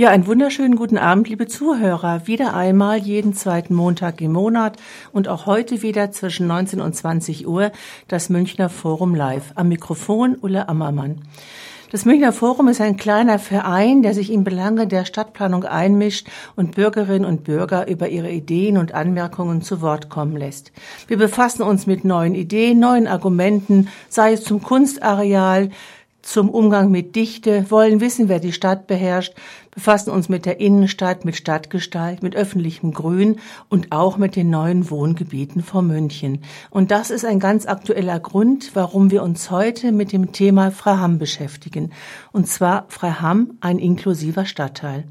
Ja, einen wunderschönen guten Abend, liebe Zuhörer. Wieder einmal jeden zweiten Montag im Monat und auch heute wieder zwischen 19 und 20 Uhr das Münchner Forum Live. Am Mikrofon Ulle Ammermann. Das Münchner Forum ist ein kleiner Verein, der sich in Belange der Stadtplanung einmischt und Bürgerinnen und Bürger über ihre Ideen und Anmerkungen zu Wort kommen lässt. Wir befassen uns mit neuen Ideen, neuen Argumenten, sei es zum Kunstareal, zum Umgang mit Dichte, wollen wissen, wer die Stadt beherrscht, befassen uns mit der Innenstadt, mit Stadtgestalt, mit öffentlichem Grün und auch mit den neuen Wohngebieten vor München. Und das ist ein ganz aktueller Grund, warum wir uns heute mit dem Thema Freiham beschäftigen. Und zwar Freiham, ein inklusiver Stadtteil.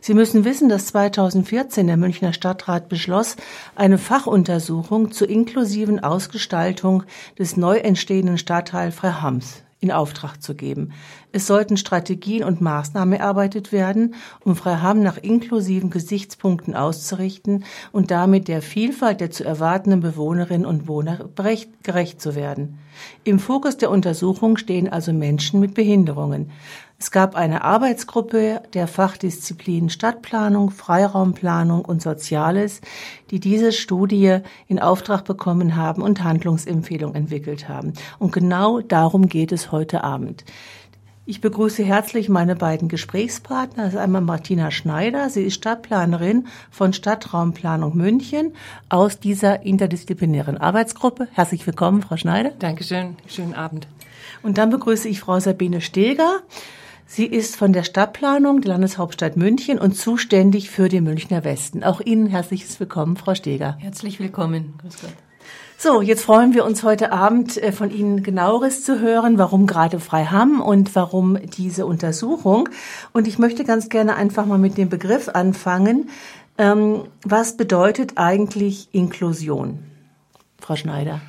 Sie müssen wissen, dass 2014 der Münchner Stadtrat beschloss, eine Fachuntersuchung zur inklusiven Ausgestaltung des neu entstehenden Stadtteil Freihams in Auftrag zu geben. Es sollten Strategien und Maßnahmen erarbeitet werden, um Freiham nach inklusiven Gesichtspunkten auszurichten und damit der Vielfalt der zu erwartenden Bewohnerinnen und Bewohner gerecht zu werden. Im Fokus der Untersuchung stehen also Menschen mit Behinderungen. Es gab eine Arbeitsgruppe der Fachdisziplinen Stadtplanung, Freiraumplanung und Soziales, die diese Studie in Auftrag bekommen haben und Handlungsempfehlungen entwickelt haben. Und genau darum geht es heute Abend. Ich begrüße herzlich meine beiden Gesprächspartner. Das ist einmal Martina Schneider. Sie ist Stadtplanerin von Stadtraumplanung München aus dieser interdisziplinären Arbeitsgruppe. Herzlich willkommen, Frau Schneider. Dankeschön. Schönen Abend. Und dann begrüße ich Frau Sabine Steger. Sie ist von der Stadtplanung der Landeshauptstadt München und zuständig für den Münchner Westen. Auch Ihnen herzliches Willkommen, Frau Steger. Herzlich willkommen. Grüß Gott. So, jetzt freuen wir uns heute Abend äh, von Ihnen genaueres zu hören, warum gerade Freiham und warum diese Untersuchung. Und ich möchte ganz gerne einfach mal mit dem Begriff anfangen. Ähm, was bedeutet eigentlich Inklusion? Frau Schneider.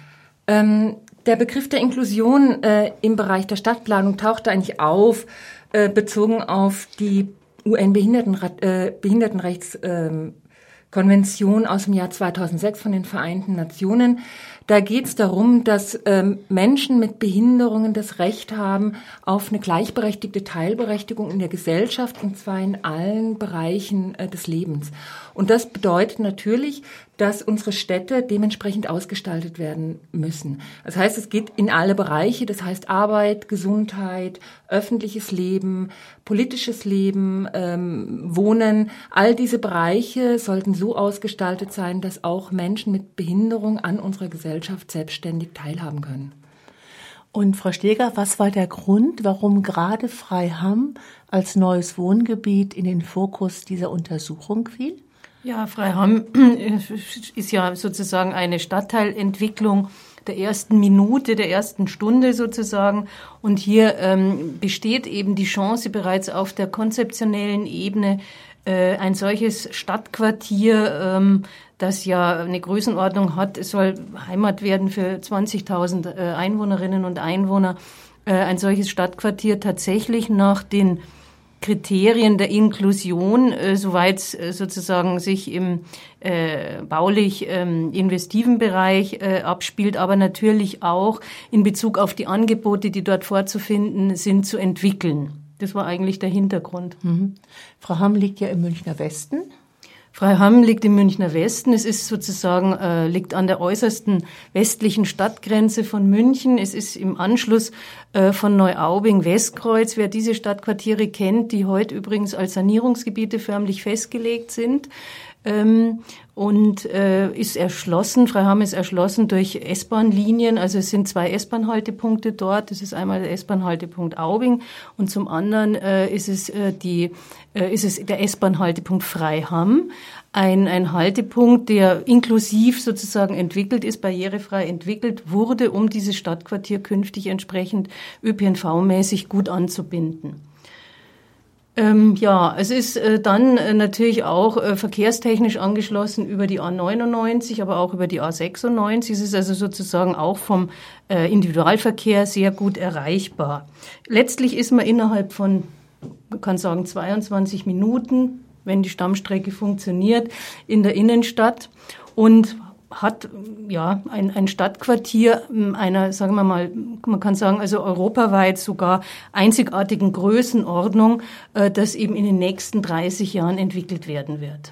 Ähm, der Begriff der Inklusion äh, im Bereich der Stadtplanung tauchte eigentlich auf, äh, bezogen auf die UN-Behindertenrechtskonvention ähm, aus dem Jahr 2006 von den Vereinten Nationen. Da geht es darum, dass ähm, Menschen mit Behinderungen das Recht haben auf eine gleichberechtigte Teilberechtigung in der Gesellschaft und zwar in allen Bereichen äh, des Lebens. Und das bedeutet natürlich, dass unsere Städte dementsprechend ausgestaltet werden müssen. Das heißt, es geht in alle Bereiche, das heißt Arbeit, Gesundheit, öffentliches Leben, politisches Leben, ähm, Wohnen. All diese Bereiche sollten so ausgestaltet sein, dass auch Menschen mit Behinderung an unserer Gesellschaft selbstständig teilhaben können. Und Frau Steger, was war der Grund, warum gerade Freiham als neues Wohngebiet in den Fokus dieser Untersuchung fiel? Ja, Freiham ist ja sozusagen eine Stadtteilentwicklung der ersten Minute, der ersten Stunde sozusagen. Und hier ähm, besteht eben die Chance bereits auf der konzeptionellen Ebene, äh, ein solches Stadtquartier, ähm, das ja eine Größenordnung hat, es soll Heimat werden für 20.000 äh, Einwohnerinnen und Einwohner, äh, ein solches Stadtquartier tatsächlich nach den Kriterien der Inklusion, äh, soweit äh, sozusagen sich im äh, baulich ähm, investiven Bereich äh, abspielt, aber natürlich auch in Bezug auf die Angebote, die dort vorzufinden sind, zu entwickeln. Das war eigentlich der Hintergrund. Mhm. Frau Hamm liegt ja im Münchner Westen. Freiham liegt im Münchner Westen. Es ist sozusagen, äh, liegt an der äußersten westlichen Stadtgrenze von München. Es ist im Anschluss äh, von Neuaubing-Westkreuz. Wer diese Stadtquartiere kennt, die heute übrigens als Sanierungsgebiete förmlich festgelegt sind, ähm, und äh, ist erschlossen. Freiham ist erschlossen durch S-Bahn-Linien. Also es sind zwei S-Bahn-Haltepunkte dort. Das ist einmal der S-Bahn-Haltepunkt Aubing und zum anderen äh, ist es äh, die äh, ist es der S-Bahn-Haltepunkt Freiham. Ein, ein Haltepunkt, der inklusiv sozusagen entwickelt ist, barrierefrei entwickelt wurde, um dieses Stadtquartier künftig entsprechend ÖPNV-mäßig gut anzubinden. Ähm, ja, es ist äh, dann äh, natürlich auch äh, verkehrstechnisch angeschlossen über die A99, aber auch über die A96. Es ist also sozusagen auch vom äh, Individualverkehr sehr gut erreichbar. Letztlich ist man innerhalb von, man kann sagen, 22 Minuten, wenn die Stammstrecke funktioniert, in der Innenstadt. Und hat ja ein, ein Stadtquartier einer, sagen wir mal, man kann sagen, also europaweit sogar einzigartigen Größenordnung, äh, das eben in den nächsten 30 Jahren entwickelt werden wird.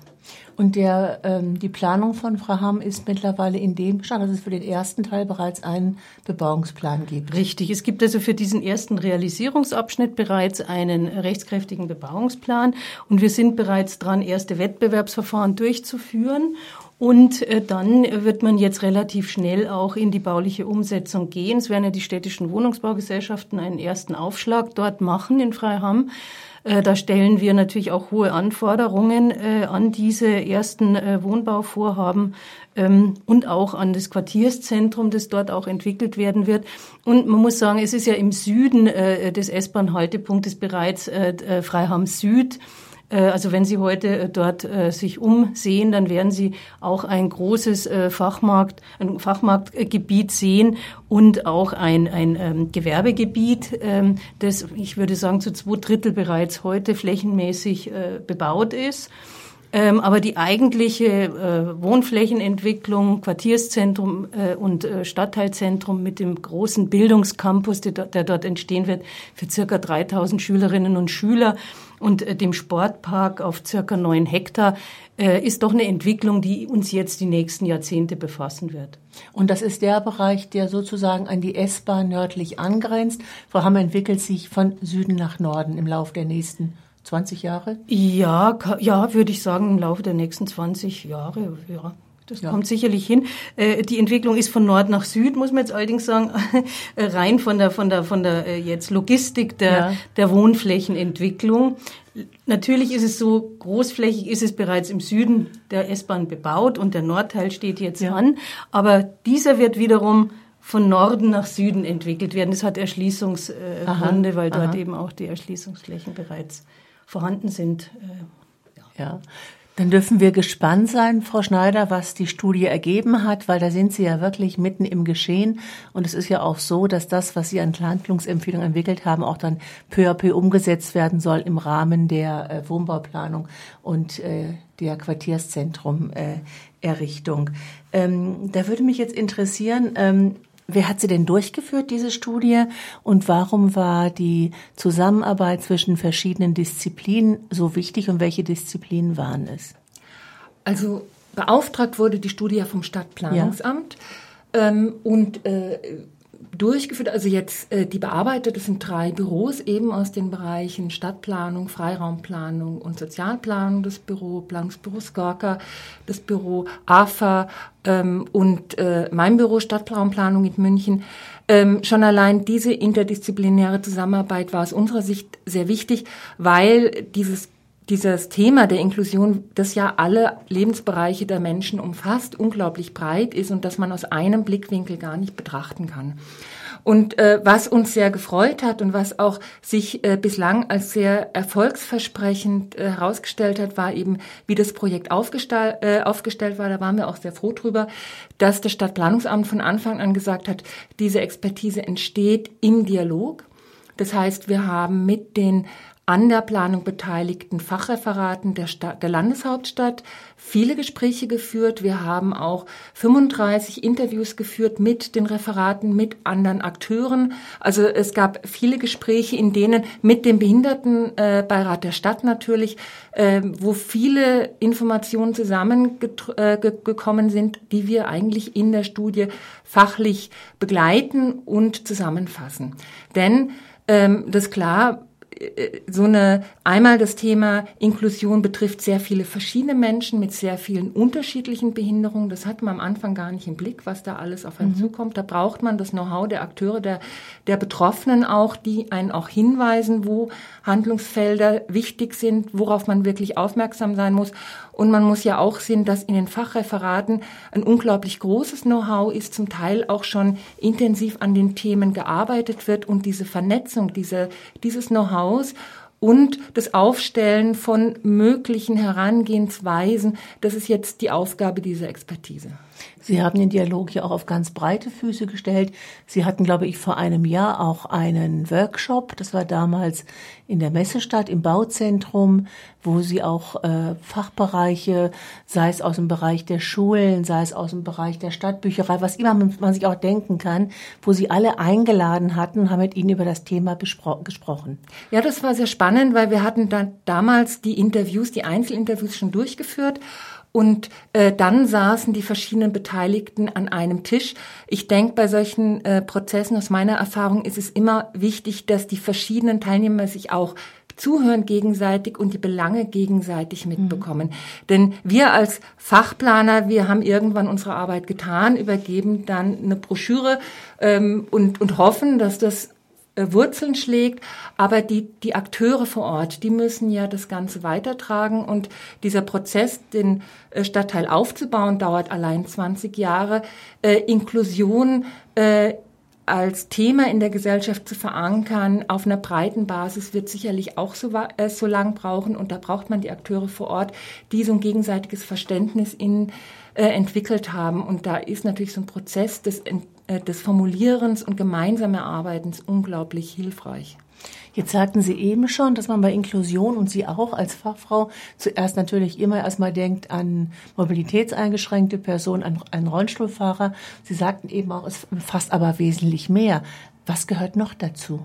Und der, ähm, die Planung von Frau Hamm ist mittlerweile in dem Stand, dass es für den ersten Teil bereits einen Bebauungsplan gibt. Richtig. Es gibt also für diesen ersten Realisierungsabschnitt bereits einen rechtskräftigen Bebauungsplan. Und wir sind bereits dran, erste Wettbewerbsverfahren durchzuführen. Und äh, dann wird man jetzt relativ schnell auch in die bauliche Umsetzung gehen. Es werden ja die städtischen Wohnungsbaugesellschaften einen ersten Aufschlag dort machen in Freiham. Äh, da stellen wir natürlich auch hohe Anforderungen äh, an diese ersten Wohnbauvorhaben ähm, und auch an das Quartierszentrum, das dort auch entwickelt werden wird. Und man muss sagen, es ist ja im Süden des S-Bahn-Haltepunktes bereits Freiham Süd. Äh, also wenn Sie heute äh, dort äh, sich umsehen, dann werden Sie auch ein großes Fachmarkt, ein Fachmarktgebiet sehen und auch ein, ein ähm, Gewerbegebiet, ähm, das, ich würde sagen, zu zwei Drittel bereits heute flächenmäßig bebaut ist. Ähm, aber die eigentliche Wohnflächenentwicklung, Quartierszentrum und Stadtteilzentrum mit dem großen Bildungscampus, der, dort entstehen wird, für circa 3000 Schülerinnen und Schüler und äh, dem Sportpark auf circa neun Hektar, äh, ist doch eine Entwicklung, die uns jetzt die nächsten Jahrzehnte befassen wird. Und das ist der Bereich, der sozusagen an die S-Bahn nördlich angrenzt. Frau Hammer entwickelt sich von Süden nach Norden im Laufe der nächsten 20 Jahre? Ja, ja, würde ich sagen, im Laufe der nächsten 20 Jahre, ja. Das ja. kommt sicherlich hin. Äh, die Entwicklung ist von Nord nach Süd, muss man jetzt allerdings sagen, rein von der von der von der äh, jetzt Logistik der ja. der Wohnflächenentwicklung. Natürlich ist es so, großflächig ist es bereits im Süden der S-Bahn bebaut und der Nordteil steht jetzt ja. an, aber dieser wird wiederum von Norden nach Süden entwickelt werden. Das hat Erschließungsgründe, weil dort aha. eben auch die Erschließungsflächen bereits vorhanden sind. Äh, ja. Dann dürfen wir gespannt sein, Frau Schneider, was die Studie ergeben hat, weil da sind Sie ja wirklich mitten im Geschehen. Und es ist ja auch so, dass das, was Sie an Handlungsempfehlungen entwickelt haben, auch dann peu à peu umgesetzt werden soll im Rahmen der äh, Wohnbauplanung und äh, der Quartierszentrum äh, Errichtung. Ähm, da würde mich jetzt interessieren, ähm, Wer hat sie denn durchgeführt, diese Studie? Und warum war die Zusammenarbeit zwischen verschiedenen Disziplinen so wichtig und welche Disziplinen waren es? Also beauftragt wurde die Studie vom Stadtplanungsamt ja. ähm, und äh, durchgeführt, also jetzt äh, die bearbeitet, das sind drei Büros eben aus den Bereichen Stadtplanung, Freiraumplanung und Sozialplanung, das Büro, Planungsbüro Skorka, das Büro AFA ähm, und äh, mein Büro Stadtraumplanung in München. Ähm, schon allein diese interdisziplinäre Zusammenarbeit war aus unserer Sicht sehr wichtig, weil dieses dieses Thema der Inklusion, das ja alle Lebensbereiche der Menschen umfasst, unglaublich breit ist und das man aus einem Blickwinkel gar nicht betrachten kann. Und äh, was uns sehr gefreut hat und was auch sich äh, bislang als sehr erfolgsversprechend äh, herausgestellt hat, war eben, wie das Projekt aufgestell, äh, aufgestellt war. Da waren wir auch sehr froh drüber, dass das Stadtplanungsamt von Anfang an gesagt hat, diese Expertise entsteht im Dialog. Das heißt, wir haben mit den an der Planung beteiligten Fachreferaten der, Stadt, der Landeshauptstadt viele Gespräche geführt. Wir haben auch 35 Interviews geführt mit den Referaten, mit anderen Akteuren. Also es gab viele Gespräche, in denen mit dem Behindertenbeirat der Stadt natürlich, äh, wo viele Informationen zusammengekommen äh, sind, die wir eigentlich in der Studie fachlich begleiten und zusammenfassen. Denn ähm, das klar, so eine, einmal das Thema Inklusion betrifft sehr viele verschiedene Menschen mit sehr vielen unterschiedlichen Behinderungen. Das hat man am Anfang gar nicht im Blick, was da alles auf einen mhm. zukommt. Da braucht man das Know-how der Akteure, der, der Betroffenen auch, die einen auch hinweisen, wo Handlungsfelder wichtig sind, worauf man wirklich aufmerksam sein muss. Und man muss ja auch sehen, dass in den Fachreferaten ein unglaublich großes Know-how ist, zum Teil auch schon intensiv an den Themen gearbeitet wird und diese Vernetzung, diese, dieses Know-hows und das Aufstellen von möglichen Herangehensweisen, das ist jetzt die Aufgabe dieser Expertise. Sie haben den Dialog ja auch auf ganz breite Füße gestellt. Sie hatten, glaube ich, vor einem Jahr auch einen Workshop. Das war damals in der Messestadt im Bauzentrum, wo Sie auch äh, Fachbereiche, sei es aus dem Bereich der Schulen, sei es aus dem Bereich der Stadtbücherei, was immer man sich auch denken kann, wo Sie alle eingeladen hatten, haben mit Ihnen über das Thema gesprochen. Ja, das war sehr spannend, weil wir hatten dann damals die Interviews, die Einzelinterviews schon durchgeführt und äh, dann saßen die verschiedenen Beteiligten an einem Tisch. Ich denke, bei solchen äh, Prozessen aus meiner Erfahrung ist es immer wichtig, dass die verschiedenen Teilnehmer sich auch zuhören gegenseitig und die Belange gegenseitig mitbekommen. Mhm. Denn wir als Fachplaner, wir haben irgendwann unsere Arbeit getan, übergeben dann eine Broschüre ähm, und, und hoffen, dass das Wurzeln schlägt, aber die, die Akteure vor Ort, die müssen ja das Ganze weitertragen und dieser Prozess, den äh, Stadtteil aufzubauen, dauert allein 20 Jahre. Äh, Inklusion äh, als Thema in der Gesellschaft zu verankern, auf einer breiten Basis, wird sicherlich auch so, äh, so lang brauchen. Und da braucht man die Akteure vor Ort, die so ein gegenseitiges Verständnis in, äh, entwickelt haben. Und da ist natürlich so ein Prozess des, äh, des Formulierens und gemeinsamen Erarbeitens unglaublich hilfreich. Jetzt sagten Sie eben schon, dass man bei Inklusion und Sie auch als Fachfrau zuerst natürlich immer erstmal denkt an mobilitätseingeschränkte Personen, an einen Rollstuhlfahrer. Sie sagten eben auch, es fasst aber wesentlich mehr. Was gehört noch dazu?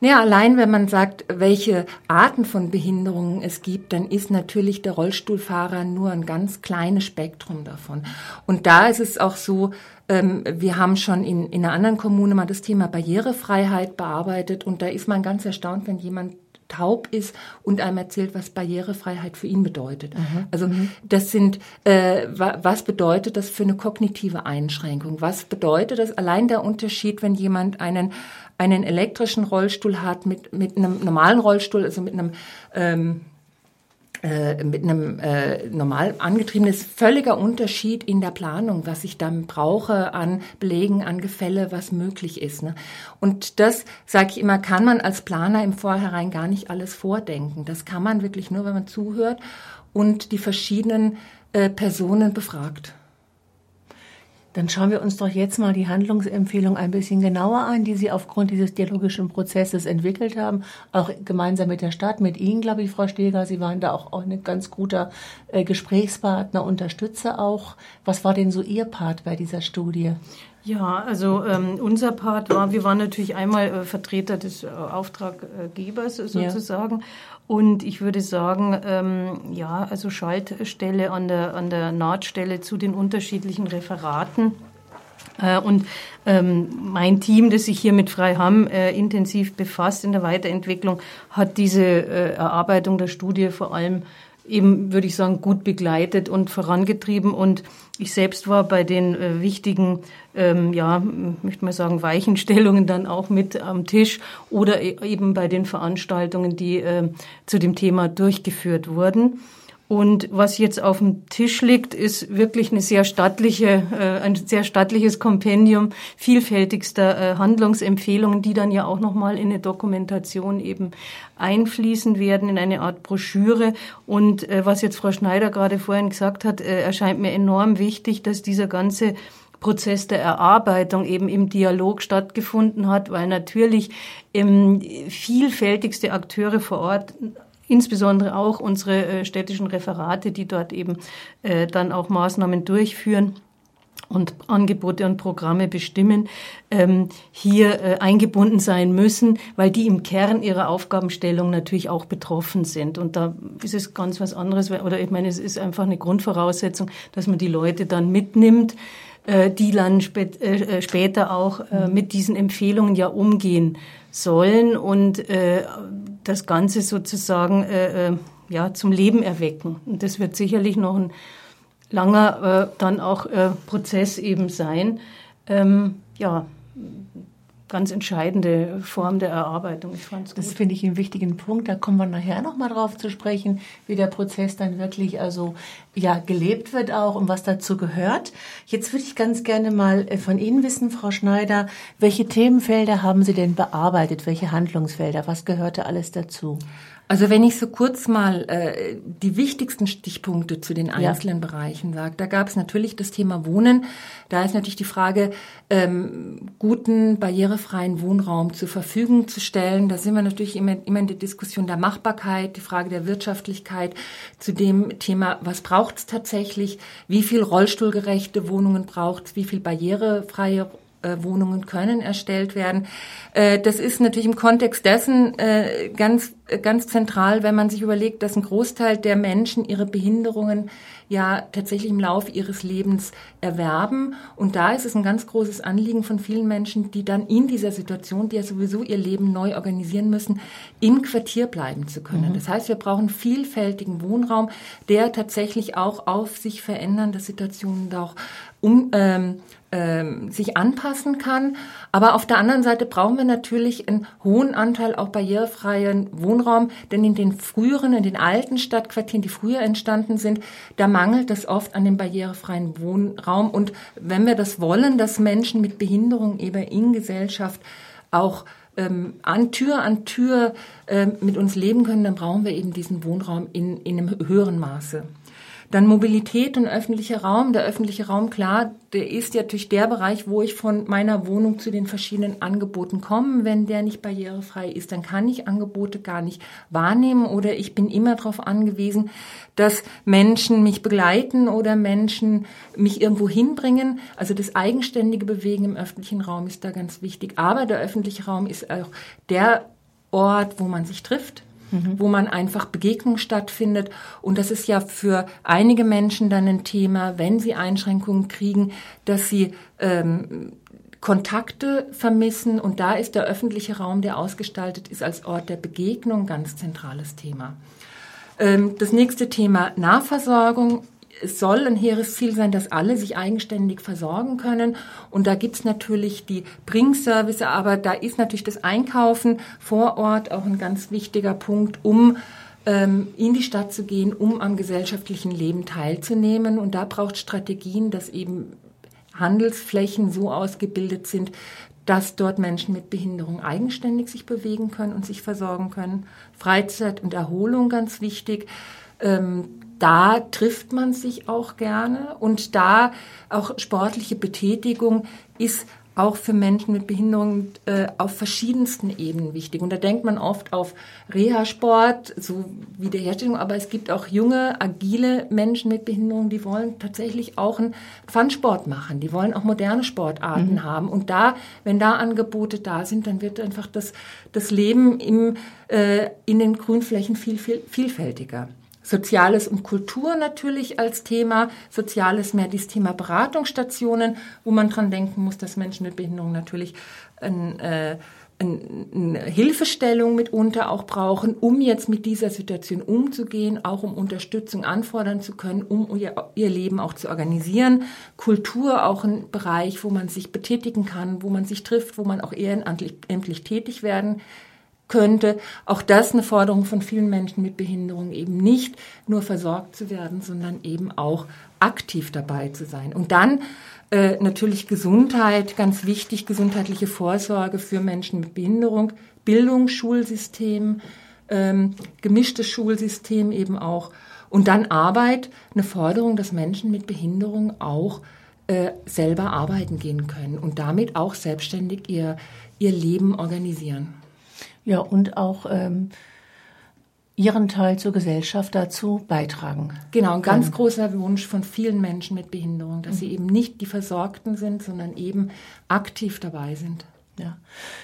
Naja, allein wenn man sagt, welche Arten von Behinderungen es gibt, dann ist natürlich der Rollstuhlfahrer nur ein ganz kleines Spektrum davon. Und da ist es auch so, ähm, wir haben schon in, in einer anderen Kommune mal das Thema Barrierefreiheit bearbeitet und da ist man ganz erstaunt, wenn jemand taub ist und einem erzählt, was Barrierefreiheit für ihn bedeutet. Mhm. Also mhm. das sind, äh, was bedeutet das für eine kognitive Einschränkung? Was bedeutet das allein der Unterschied, wenn jemand einen einen elektrischen Rollstuhl hat mit mit einem normalen Rollstuhl, also mit einem ähm, äh, mit einem äh, normal angetriebenen ist völliger Unterschied in der Planung, was ich dann brauche an Belegen, an Gefälle, was möglich ist. Ne? Und das, sage ich immer, kann man als Planer im Vorhinein gar nicht alles vordenken. Das kann man wirklich nur, wenn man zuhört und die verschiedenen äh, Personen befragt. Dann schauen wir uns doch jetzt mal die Handlungsempfehlung ein bisschen genauer an, die Sie aufgrund dieses dialogischen Prozesses entwickelt haben, auch gemeinsam mit der Stadt, mit Ihnen, glaube ich, Frau Steger. Sie waren da auch, ein ganz guter äh, Gesprächspartner, Unterstützer auch. Was war denn so Ihr Part bei dieser Studie? Ja, also ähm, unser Part war, wir waren natürlich einmal äh, Vertreter des äh, Auftraggebers sozusagen. Ja. Und ich würde sagen, ähm, ja, also Schaltstelle an der, an der Nahtstelle zu den unterschiedlichen Referaten. Äh, und ähm, mein Team, das sich hier mit Freiham äh, intensiv befasst in der Weiterentwicklung, hat diese äh, Erarbeitung der Studie vor allem eben, würde ich sagen, gut begleitet und vorangetrieben. Und ich selbst war bei den äh, wichtigen, ähm, ja, möchte man sagen, Weichenstellungen dann auch mit am Tisch oder e eben bei den Veranstaltungen, die äh, zu dem Thema durchgeführt wurden. Und was jetzt auf dem Tisch liegt, ist wirklich eine sehr stattliche, äh, ein sehr stattliches Kompendium vielfältigster äh, Handlungsempfehlungen, die dann ja auch nochmal in eine Dokumentation eben einfließen werden, in eine Art Broschüre. Und äh, was jetzt Frau Schneider gerade vorhin gesagt hat, äh, erscheint mir enorm wichtig, dass dieser ganze Prozess der Erarbeitung eben im Dialog stattgefunden hat, weil natürlich ähm, vielfältigste Akteure vor Ort insbesondere auch unsere äh, städtischen Referate, die dort eben äh, dann auch Maßnahmen durchführen und Angebote und Programme bestimmen, ähm, hier äh, eingebunden sein müssen, weil die im Kern ihrer Aufgabenstellung natürlich auch betroffen sind. Und da ist es ganz was anderes, oder ich meine, es ist einfach eine Grundvoraussetzung, dass man die Leute dann mitnimmt, äh, die dann spät, äh, später auch äh, mit diesen Empfehlungen ja umgehen sollen und äh, das Ganze sozusagen äh, äh, ja, zum Leben erwecken. Und das wird sicherlich noch ein langer äh, dann auch äh, Prozess eben sein. Ähm, ja, ganz entscheidende Form der Erarbeitung. Ich fand's gut. Das finde ich einen wichtigen Punkt. Da kommen wir nachher noch mal drauf zu sprechen, wie der Prozess dann wirklich also ja gelebt wird auch und was dazu gehört. Jetzt würde ich ganz gerne mal äh, von Ihnen wissen, Frau Schneider, welche Themenfelder haben Sie denn bearbeitet? Welche Handlungsfelder? Was gehörte alles dazu? Also wenn ich so kurz mal äh, die wichtigsten Stichpunkte zu den einzelnen ja. Bereichen sage, da gab es natürlich das Thema Wohnen. Da ist natürlich die Frage, ähm, guten, barrierefreien Wohnraum zur Verfügung zu stellen. Da sind wir natürlich immer, immer in der Diskussion der Machbarkeit, die Frage der Wirtschaftlichkeit, zu dem Thema, was braucht es tatsächlich, wie viel rollstuhlgerechte Wohnungen braucht es, wie viel barrierefreie Wohnungen können erstellt werden. Äh, das ist natürlich im Kontext dessen äh, ganz, ganz zentral, wenn man sich überlegt, dass ein Großteil der Menschen ihre Behinderungen ja tatsächlich im Laufe ihres Lebens erwerben. Und da ist es ein ganz großes Anliegen von vielen Menschen, die dann in dieser Situation, die ja sowieso ihr Leben neu organisieren müssen, im Quartier bleiben zu können. Mhm. Das heißt, wir brauchen vielfältigen Wohnraum, der tatsächlich auch auf sich verändernde Situationen auch um, ähm, ähm, sich anpassen kann. Aber auf der anderen Seite brauchen wir natürlich einen hohen Anteil auch barrierefreien Wohnraum, denn in den früheren, in den alten Stadtquartieren, die früher entstanden sind, da mangelt es oft an dem barrierefreien Wohnraum. Und wenn wir das wollen, dass Menschen mit Behinderung eben in Gesellschaft auch ähm, an Tür an Tür äh, mit uns leben können, dann brauchen wir eben diesen Wohnraum in, in einem höheren Maße. Dann Mobilität und öffentlicher Raum. Der öffentliche Raum, klar, der ist ja natürlich der Bereich, wo ich von meiner Wohnung zu den verschiedenen Angeboten komme. Wenn der nicht barrierefrei ist, dann kann ich Angebote gar nicht wahrnehmen oder ich bin immer darauf angewiesen, dass Menschen mich begleiten oder Menschen mich irgendwo hinbringen. Also das eigenständige Bewegen im öffentlichen Raum ist da ganz wichtig. Aber der öffentliche Raum ist auch der Ort, wo man sich trifft, mhm. wo man einfach Begegnung stattfindet. Und das ist ja für einige Menschen dann ein Thema, wenn sie Einschränkungen kriegen, dass sie ähm, Kontakte vermissen. Und da ist der öffentliche Raum, der ausgestaltet ist als Ort der Begegnung, ganz zentrales Thema. Ähm, das nächste Thema Nahversorgung es soll ein hehres Ziel sein, dass alle sich eigenständig versorgen können. Und da gibt's natürlich die Bringservice, aber da ist natürlich das Einkaufen vor Ort auch ein ganz wichtiger Punkt, um ähm, in die Stadt zu gehen, um am gesellschaftlichen Leben teilzunehmen. Und da braucht Strategien, dass eben Handelsflächen so ausgebildet sind, dass dort Menschen mit Behinderung eigenständig sich bewegen können und sich versorgen können. Freizeit und Erholung ganz wichtig. Ähm, da trifft man sich auch gerne und da auch sportliche Betätigung ist auch für Menschen mit Behinderung äh, auf verschiedensten Ebenen wichtig. Und da denkt man oft auf Reha-Sport, so Wiederherstellung, aber es gibt auch junge, agile Menschen mit Behinderung, die wollen tatsächlich auch einen Fun-Sport machen. Die wollen auch moderne Sportarten mhm. haben. Und da, wenn da Angebote da sind, dann wird einfach das, das Leben im, äh, in den Grünflächen viel, viel vielfältiger. Soziales und Kultur natürlich als Thema. Soziales mehr dieses Thema Beratungsstationen, wo man dran denken muss, dass Menschen mit Behinderung natürlich ein, äh, eine Hilfestellung mitunter auch brauchen, um jetzt mit dieser Situation umzugehen, auch um Unterstützung anfordern zu können, um ihr, ihr Leben auch zu organisieren. Kultur auch ein Bereich, wo man sich betätigen kann, wo man sich trifft, wo man auch ehrenamtlich tätig werden könnte. Auch das eine Forderung von vielen Menschen mit Behinderung, eben nicht nur versorgt zu werden, sondern eben auch aktiv dabei zu sein. Und dann äh, natürlich Gesundheit, ganz wichtig, gesundheitliche Vorsorge für Menschen mit Behinderung, Bildung, Schulsystem, ähm, gemischtes Schulsystem eben auch. Und dann Arbeit, eine Forderung, dass Menschen mit Behinderung auch äh, selber arbeiten gehen können und damit auch selbstständig ihr, ihr Leben organisieren. Ja, und auch ähm, ihren Teil zur Gesellschaft dazu beitragen. Genau, ein ganz großer Wunsch von vielen Menschen mit Behinderung, dass mhm. sie eben nicht die Versorgten sind, sondern eben aktiv dabei sind. Ja,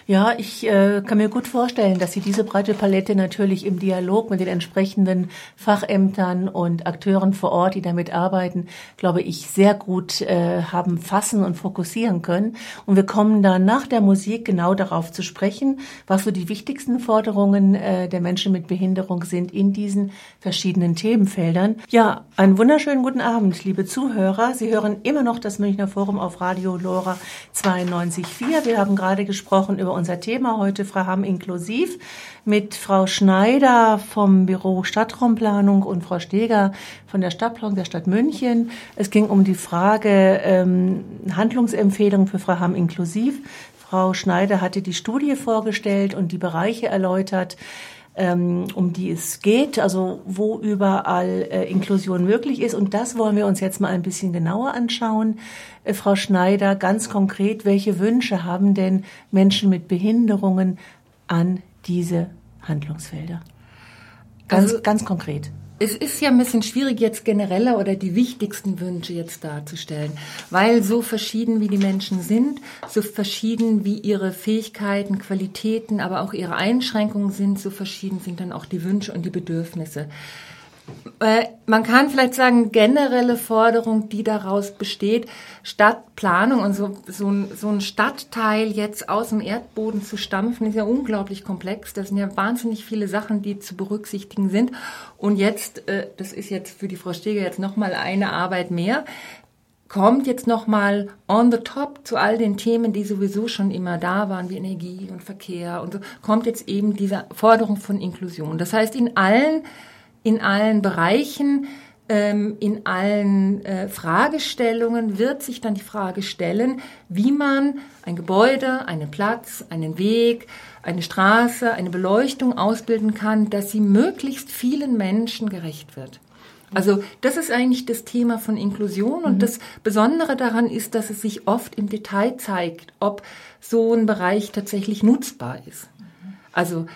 ja ich äh, kann mir gut vorstellen, dass Sie diese breite Palette natürlich im Dialog mit den entsprechenden Fachämtern und Akteuren vor Ort, die damit arbeiten, glaube ich, sehr gut äh, haben fassen und fokussieren können. Und wir kommen dann nach der Musik genau darauf zu sprechen, was so die wichtigsten Forderungen äh, der Menschen mit Behinderung sind in diesen verschiedenen Themenfeldern. Ja, einen wunderschönen guten Abend, liebe Zuhörer. Sie hören immer noch das Münchner Forum auf Radio Lora 92.4. Wir haben gerade gesprochen über unser Thema heute, Frau Hamm inklusiv, mit Frau Schneider vom Büro Stadtraumplanung und Frau Steger von der Stadtplanung der Stadt München. Es ging um die Frage ähm, Handlungsempfehlungen für Frau Hamm inklusiv. Frau Schneider hatte die Studie vorgestellt und die Bereiche erläutert. Ähm, um die es geht, also wo überall äh, Inklusion möglich ist. Und das wollen wir uns jetzt mal ein bisschen genauer anschauen. Äh, Frau Schneider, ganz konkret, welche Wünsche haben denn Menschen mit Behinderungen an diese Handlungsfelder? Ganz, also, ganz konkret. Es ist ja ein bisschen schwierig, jetzt genereller oder die wichtigsten Wünsche jetzt darzustellen, weil so verschieden wie die Menschen sind, so verschieden wie ihre Fähigkeiten, Qualitäten, aber auch ihre Einschränkungen sind, so verschieden sind dann auch die Wünsche und die Bedürfnisse. Äh, man kann vielleicht sagen, generelle Forderung, die daraus besteht, Stadtplanung und so, so, ein, so ein Stadtteil jetzt aus dem Erdboden zu stampfen, ist ja unglaublich komplex. Das sind ja wahnsinnig viele Sachen, die zu berücksichtigen sind. Und jetzt, äh, das ist jetzt für die Frau Steger jetzt nochmal eine Arbeit mehr, kommt jetzt nochmal on the top zu all den Themen, die sowieso schon immer da waren, wie Energie und Verkehr und so, kommt jetzt eben diese Forderung von Inklusion. Das heißt, in allen in allen Bereichen, ähm, in allen äh, Fragestellungen wird sich dann die Frage stellen, wie man ein Gebäude, einen Platz, einen Weg, eine Straße, eine Beleuchtung ausbilden kann, dass sie möglichst vielen Menschen gerecht wird. Also das ist eigentlich das Thema von Inklusion und mhm. das Besondere daran ist, dass es sich oft im Detail zeigt, ob so ein Bereich tatsächlich nutzbar ist. Also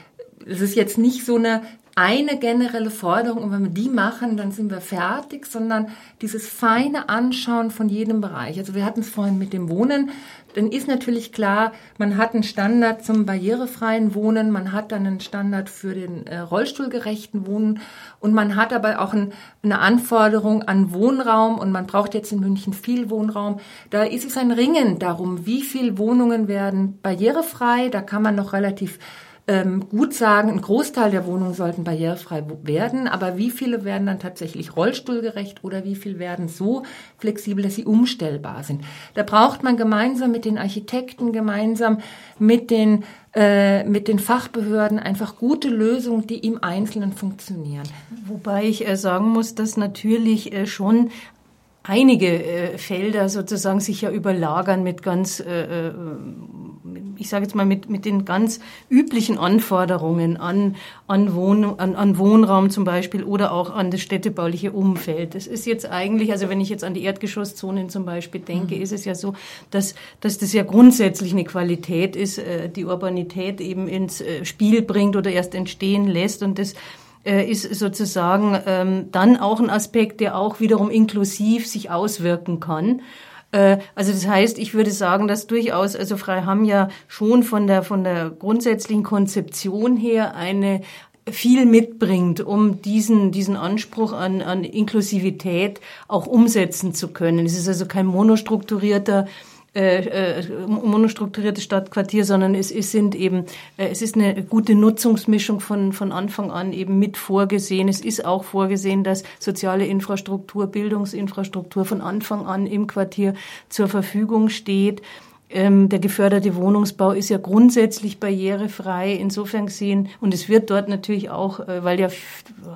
es ist jetzt nicht so eine eine generelle Forderung und wenn wir die machen, dann sind wir fertig, sondern dieses feine Anschauen von jedem Bereich. Also wir hatten es vorhin mit dem Wohnen, dann ist natürlich klar, man hat einen Standard zum barrierefreien Wohnen, man hat dann einen Standard für den äh, rollstuhlgerechten Wohnen und man hat aber auch ein, eine Anforderung an Wohnraum und man braucht jetzt in München viel Wohnraum. Da ist es ein Ringen darum, wie viel Wohnungen werden barrierefrei, da kann man noch relativ ähm, gut sagen, ein Großteil der Wohnungen sollten barrierefrei werden, aber wie viele werden dann tatsächlich rollstuhlgerecht oder wie viele werden so flexibel, dass sie umstellbar sind? Da braucht man gemeinsam mit den Architekten, gemeinsam mit den äh, mit den Fachbehörden einfach gute Lösungen, die im Einzelnen funktionieren. Wobei ich äh, sagen muss, dass natürlich äh, schon einige Felder sozusagen sich ja überlagern mit ganz, ich sage jetzt mal, mit, mit den ganz üblichen Anforderungen an, an, Wohn, an, an Wohnraum zum Beispiel oder auch an das städtebauliche Umfeld. Das ist jetzt eigentlich, also wenn ich jetzt an die Erdgeschosszonen zum Beispiel denke, mhm. ist es ja so, dass, dass das ja grundsätzlich eine Qualität ist, äh, die Urbanität eben ins äh, Spiel bringt oder erst entstehen lässt und das äh, ist sozusagen ähm, dann auch ein Aspekt, der auch wiederum inklusiv sich auswirken kann. Äh, also das heißt, ich würde sagen, dass durchaus, also Freiham ja schon von der, von der grundsätzlichen Konzeption her eine viel mitbringt, um diesen, diesen Anspruch an, an Inklusivität auch umsetzen zu können. Es ist also kein monostrukturierter äh, äh, monostrukturiertes Stadtquartier, sondern es, es sind eben, äh, es ist eine gute Nutzungsmischung von, von Anfang an eben mit vorgesehen. Es ist auch vorgesehen, dass soziale Infrastruktur, Bildungsinfrastruktur von Anfang an im Quartier zur Verfügung steht. Ähm, der geförderte Wohnungsbau ist ja grundsätzlich barrierefrei. Insofern gesehen, und es wird dort natürlich auch, äh, weil ja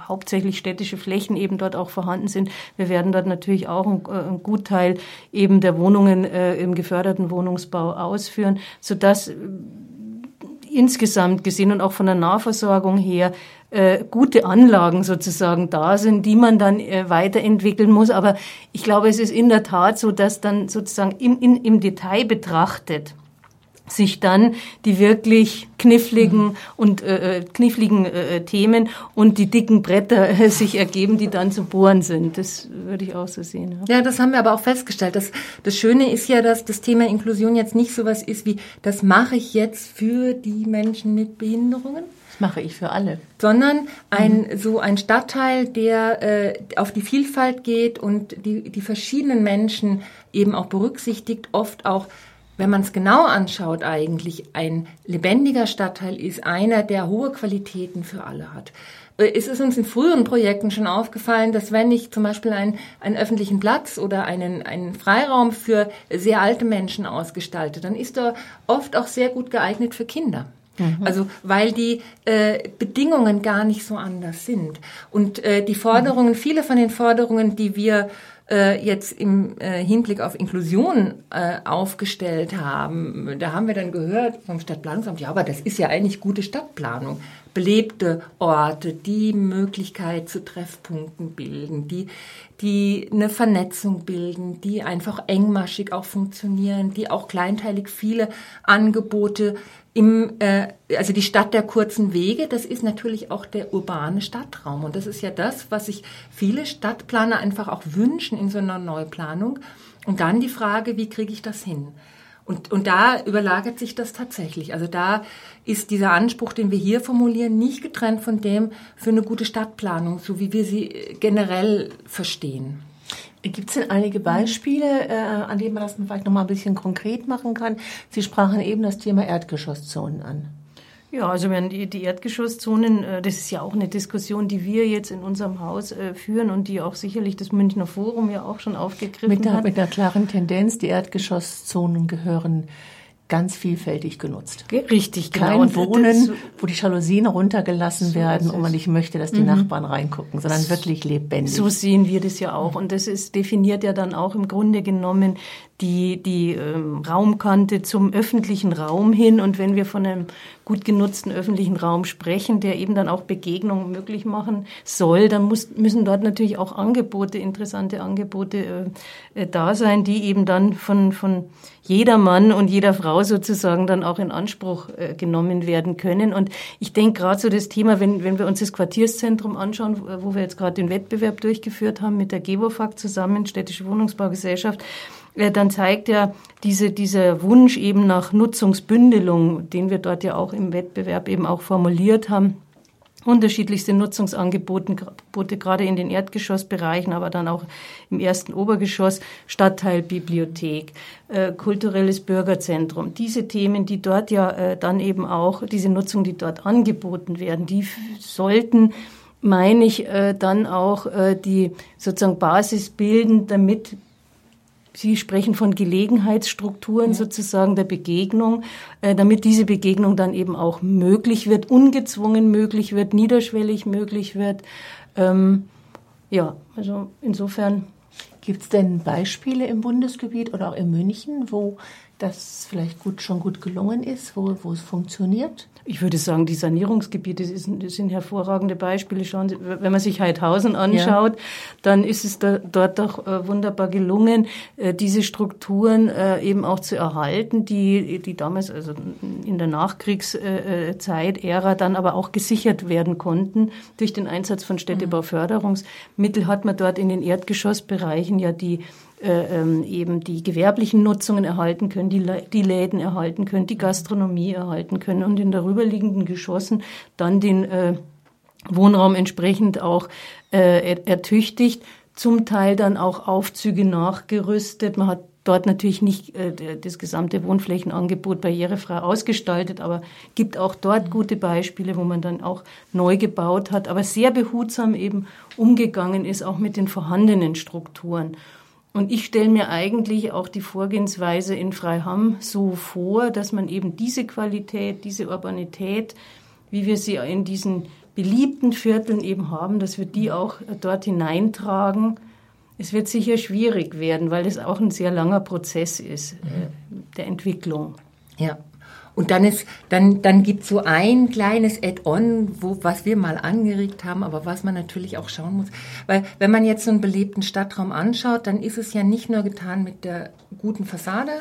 hauptsächlich städtische Flächen eben dort auch vorhanden sind, wir werden dort natürlich auch einen, äh, Gutteil eben der Wohnungen äh, im geförderten Wohnungsbau ausführen, sodass insgesamt gesehen und auch von der Nahversorgung her äh, gute Anlagen sozusagen da sind, die man dann äh, weiterentwickeln muss. Aber ich glaube, es ist in der Tat so, dass dann sozusagen im, in, im Detail betrachtet sich dann die wirklich kniffligen mhm. und äh, äh kniffligen äh, äh, Themen und die dicken Bretter äh, sich ergeben, die dann zu bohren sind. Das würde ich auch so sehen. Ja. ja, das haben wir aber auch festgestellt. Das, das Schöne ist ja, dass das Thema Inklusion jetzt nicht so was ist wie, das mache ich jetzt für die Menschen mit Behinderungen, das mache ich für alle. Sondern ein, mhm. so ein Stadtteil, der äh, auf die Vielfalt geht und die, die verschiedenen Menschen eben auch berücksichtigt, oft auch wenn man es genau anschaut, eigentlich ein lebendiger Stadtteil ist einer, der hohe Qualitäten für alle hat. Äh, es ist uns in früheren Projekten schon aufgefallen, dass wenn ich zum Beispiel einen, einen öffentlichen Platz oder einen, einen Freiraum für sehr alte Menschen ausgestalte, dann ist er oft auch sehr gut geeignet für Kinder. Mhm. Also weil die äh, Bedingungen gar nicht so anders sind. Und äh, die Forderungen, viele von den Forderungen, die wir äh, jetzt im äh, Hinblick auf Inklusion äh, aufgestellt haben. Da haben wir dann gehört vom Stadtplanungsamt, ja, aber das ist ja eigentlich gute Stadtplanung. Belebte Orte, die Möglichkeit zu Treffpunkten bilden, die, die eine Vernetzung bilden, die einfach engmaschig auch funktionieren, die auch kleinteilig viele Angebote im, äh, also die Stadt der kurzen Wege, das ist natürlich auch der urbane Stadtraum. Und das ist ja das, was sich viele Stadtplaner einfach auch wünschen in so einer Neuplanung. Und dann die Frage, wie kriege ich das hin? Und, und da überlagert sich das tatsächlich. Also da ist dieser Anspruch, den wir hier formulieren, nicht getrennt von dem für eine gute Stadtplanung, so wie wir sie generell verstehen. Gibt es denn einige Beispiele, äh, an denen man das vielleicht noch mal ein bisschen konkret machen kann? Sie sprachen eben das Thema Erdgeschosszonen an. Ja, also wenn die, die Erdgeschosszonen, äh, das ist ja auch eine Diskussion, die wir jetzt in unserem Haus äh, führen und die auch sicherlich das Münchner Forum ja auch schon aufgegriffen mit der, hat. Mit einer klaren Tendenz, die Erdgeschosszonen gehören ganz vielfältig genutzt. Richtig, genau. Kein und Wohnen, wo die Jalousien runtergelassen so werden und man nicht möchte, dass die mhm. Nachbarn reingucken, sondern wirklich lebendig. So sehen wir das ja auch. Und das ist definiert ja dann auch im Grunde genommen die, die ähm, Raumkante zum öffentlichen Raum hin. Und wenn wir von einem gut genutzten öffentlichen Raum sprechen, der eben dann auch Begegnungen möglich machen soll, dann muss, müssen dort natürlich auch Angebote, interessante Angebote äh, äh, da sein, die eben dann von, von jeder Mann und jeder Frau sozusagen dann auch in Anspruch äh, genommen werden können. Und ich denke gerade so das Thema, wenn, wenn wir uns das Quartierszentrum anschauen, wo wir jetzt gerade den Wettbewerb durchgeführt haben mit der GEWOFAG zusammen, Städtische Wohnungsbaugesellschaft, äh, dann zeigt ja diese, dieser Wunsch eben nach Nutzungsbündelung, den wir dort ja auch im Wettbewerb eben auch formuliert haben, unterschiedlichste Nutzungsangebote, gerade in den Erdgeschossbereichen, aber dann auch im ersten Obergeschoss, Stadtteilbibliothek, äh, kulturelles Bürgerzentrum. Diese Themen, die dort ja äh, dann eben auch, diese Nutzung, die dort angeboten werden, die sollten meine ich, äh, dann auch äh, die sozusagen Basis bilden, damit Sie sprechen von Gelegenheitsstrukturen ja. sozusagen der Begegnung, äh, damit diese Begegnung dann eben auch möglich wird, ungezwungen möglich wird, niederschwellig möglich wird. Ähm, ja, also insofern. Gibt es denn Beispiele im Bundesgebiet oder auch in München, wo das vielleicht gut, schon gut gelungen ist, wo, wo es funktioniert? Ich würde sagen, die Sanierungsgebiete sind, sind hervorragende Beispiele. Schauen Sie, wenn man sich Heidhausen anschaut, ja. dann ist es da, dort doch äh, wunderbar gelungen, äh, diese Strukturen äh, eben auch zu erhalten, die, die damals, also in der Nachkriegszeit, Ära, dann aber auch gesichert werden konnten. Durch den Einsatz von Städtebauförderungsmittel hat man dort in den Erdgeschossbereichen ja die eben die gewerblichen Nutzungen erhalten können, die, die Läden erhalten können, die Gastronomie erhalten können und in darüberliegenden Geschossen dann den äh, Wohnraum entsprechend auch äh, ertüchtigt, zum Teil dann auch Aufzüge nachgerüstet. Man hat dort natürlich nicht äh, das gesamte Wohnflächenangebot barrierefrei ausgestaltet, aber gibt auch dort gute Beispiele, wo man dann auch neu gebaut hat, aber sehr behutsam eben umgegangen ist, auch mit den vorhandenen Strukturen. Und ich stelle mir eigentlich auch die Vorgehensweise in Freiham so vor, dass man eben diese Qualität, diese Urbanität, wie wir sie in diesen beliebten Vierteln eben haben, dass wir die auch dort hineintragen. Es wird sicher schwierig werden, weil es auch ein sehr langer Prozess ist äh, der Entwicklung. Ja, und dann ist, dann, dann gibt so ein kleines Add-on, wo, was wir mal angeregt haben, aber was man natürlich auch schauen muss. Weil, wenn man jetzt so einen belebten Stadtraum anschaut, dann ist es ja nicht nur getan mit der guten Fassade,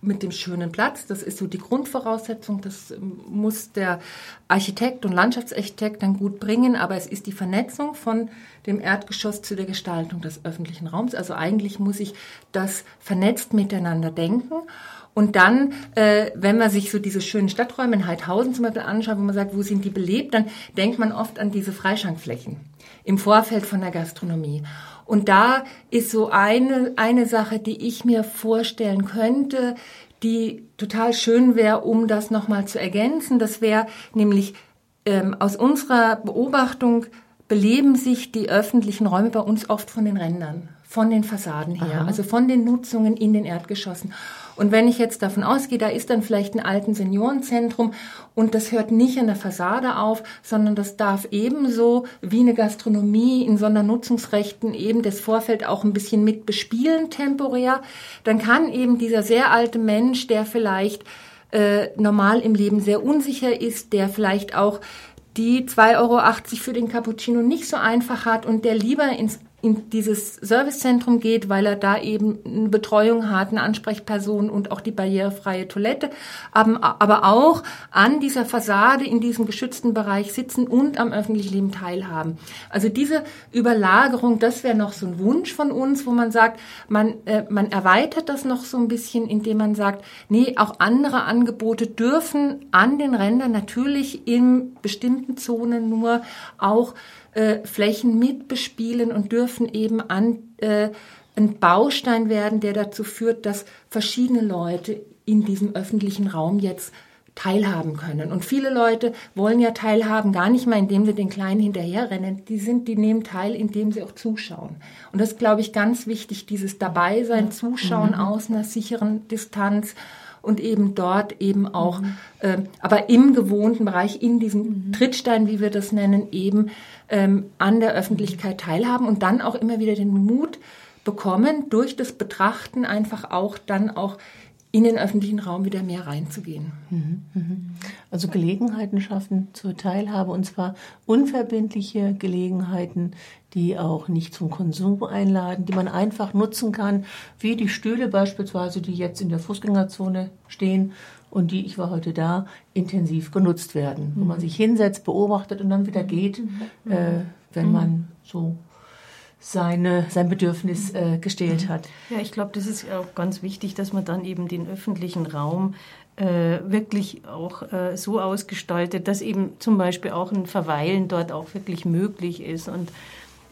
mit dem schönen Platz. Das ist so die Grundvoraussetzung. Das muss der Architekt und Landschaftsarchitekt dann gut bringen. Aber es ist die Vernetzung von dem Erdgeschoss zu der Gestaltung des öffentlichen Raums. Also eigentlich muss ich das vernetzt miteinander denken. Und dann, äh, wenn man sich so diese schönen Stadträume in Heidhausen zum Beispiel anschaut, wo man sagt, wo sind die belebt, dann denkt man oft an diese Freischankflächen im Vorfeld von der Gastronomie. Und da ist so eine, eine Sache, die ich mir vorstellen könnte, die total schön wäre, um das nochmal zu ergänzen. Das wäre nämlich ähm, aus unserer Beobachtung beleben sich die öffentlichen Räume bei uns oft von den Rändern, von den Fassaden her, Aha. also von den Nutzungen in den Erdgeschossen. Und wenn ich jetzt davon ausgehe, da ist dann vielleicht ein alten Seniorenzentrum und das hört nicht an der Fassade auf, sondern das darf ebenso wie eine Gastronomie in Sondernutzungsrechten eben das Vorfeld auch ein bisschen mit bespielen temporär, dann kann eben dieser sehr alte Mensch, der vielleicht äh, normal im Leben sehr unsicher ist, der vielleicht auch die 2,80 Euro für den Cappuccino nicht so einfach hat und der lieber ins in dieses Servicezentrum geht, weil er da eben eine Betreuung hat, eine Ansprechperson und auch die barrierefreie Toilette, aber auch an dieser Fassade in diesem geschützten Bereich sitzen und am öffentlichen Leben teilhaben. Also diese Überlagerung, das wäre noch so ein Wunsch von uns, wo man sagt, man, äh, man erweitert das noch so ein bisschen, indem man sagt, nee, auch andere Angebote dürfen an den Rändern natürlich in bestimmten Zonen nur auch äh, Flächen mitbespielen und dürfen eben an äh, ein Baustein werden, der dazu führt, dass verschiedene Leute in diesem öffentlichen Raum jetzt teilhaben können. Und viele Leute wollen ja teilhaben, gar nicht mal, indem sie den Kleinen hinterherrennen. Die sind, die nehmen teil, indem sie auch zuschauen. Und das ist, glaube ich, ganz wichtig, dieses Dabeisein, Zuschauen mhm. aus einer sicheren Distanz und eben dort eben auch, mhm. äh, aber im gewohnten Bereich, in diesem mhm. Trittstein, wie wir das nennen, eben ähm, an der Öffentlichkeit teilhaben und dann auch immer wieder den Mut bekommen, durch das Betrachten einfach auch dann auch in den öffentlichen Raum wieder mehr reinzugehen. Mhm, mhm. Also Gelegenheiten schaffen zur Teilhabe und zwar unverbindliche Gelegenheiten, die auch nicht zum Konsum einladen, die man einfach nutzen kann, wie die Stühle beispielsweise, die jetzt in der Fußgängerzone stehen und die, ich war heute da, intensiv genutzt werden, wo man mhm. sich hinsetzt, beobachtet und dann wieder geht, äh, wenn man so seine, sein Bedürfnis äh, gestellt hat. Ja, ich glaube, das ist auch ganz wichtig, dass man dann eben den öffentlichen Raum äh, wirklich auch äh, so ausgestaltet, dass eben zum Beispiel auch ein Verweilen dort auch wirklich möglich ist. Und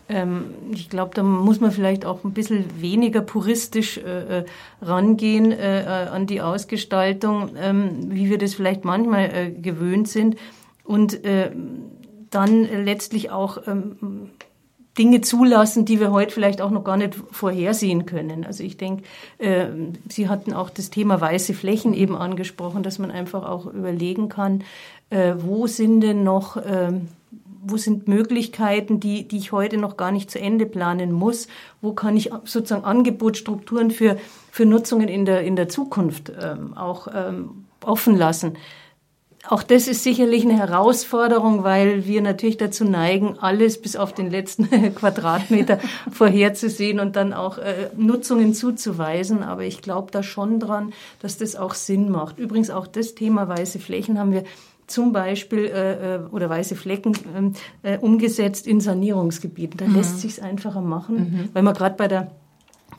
ähm, ich glaube, da muss man vielleicht auch ein bisschen weniger puristisch äh, äh rangehen äh, äh, an die Ausgestaltung, ähm, wie wir das vielleicht manchmal äh, gewöhnt sind. Und äh, dann letztlich auch ähm, Dinge zulassen, die wir heute vielleicht auch noch gar nicht vorhersehen können. Also ich denke, äh, Sie hatten auch das Thema weiße Flächen eben angesprochen, dass man einfach auch überlegen kann, äh, wo sind denn noch, äh, wo sind Möglichkeiten, die, die ich heute noch gar nicht zu Ende planen muss? Wo kann ich sozusagen Angebotsstrukturen für, für Nutzungen in der, in der Zukunft ähm, auch ähm, offen lassen? Auch das ist sicherlich eine Herausforderung, weil wir natürlich dazu neigen, alles bis auf den letzten Quadratmeter vorherzusehen und dann auch äh, Nutzungen zuzuweisen. Aber ich glaube da schon dran, dass das auch Sinn macht. Übrigens auch das Thema weiße Flächen haben wir zum Beispiel äh, äh oder weiße Flecken ähm, äh, umgesetzt in Sanierungsgebieten. Da mhm. lässt sich's einfacher machen, mhm. weil man gerade bei der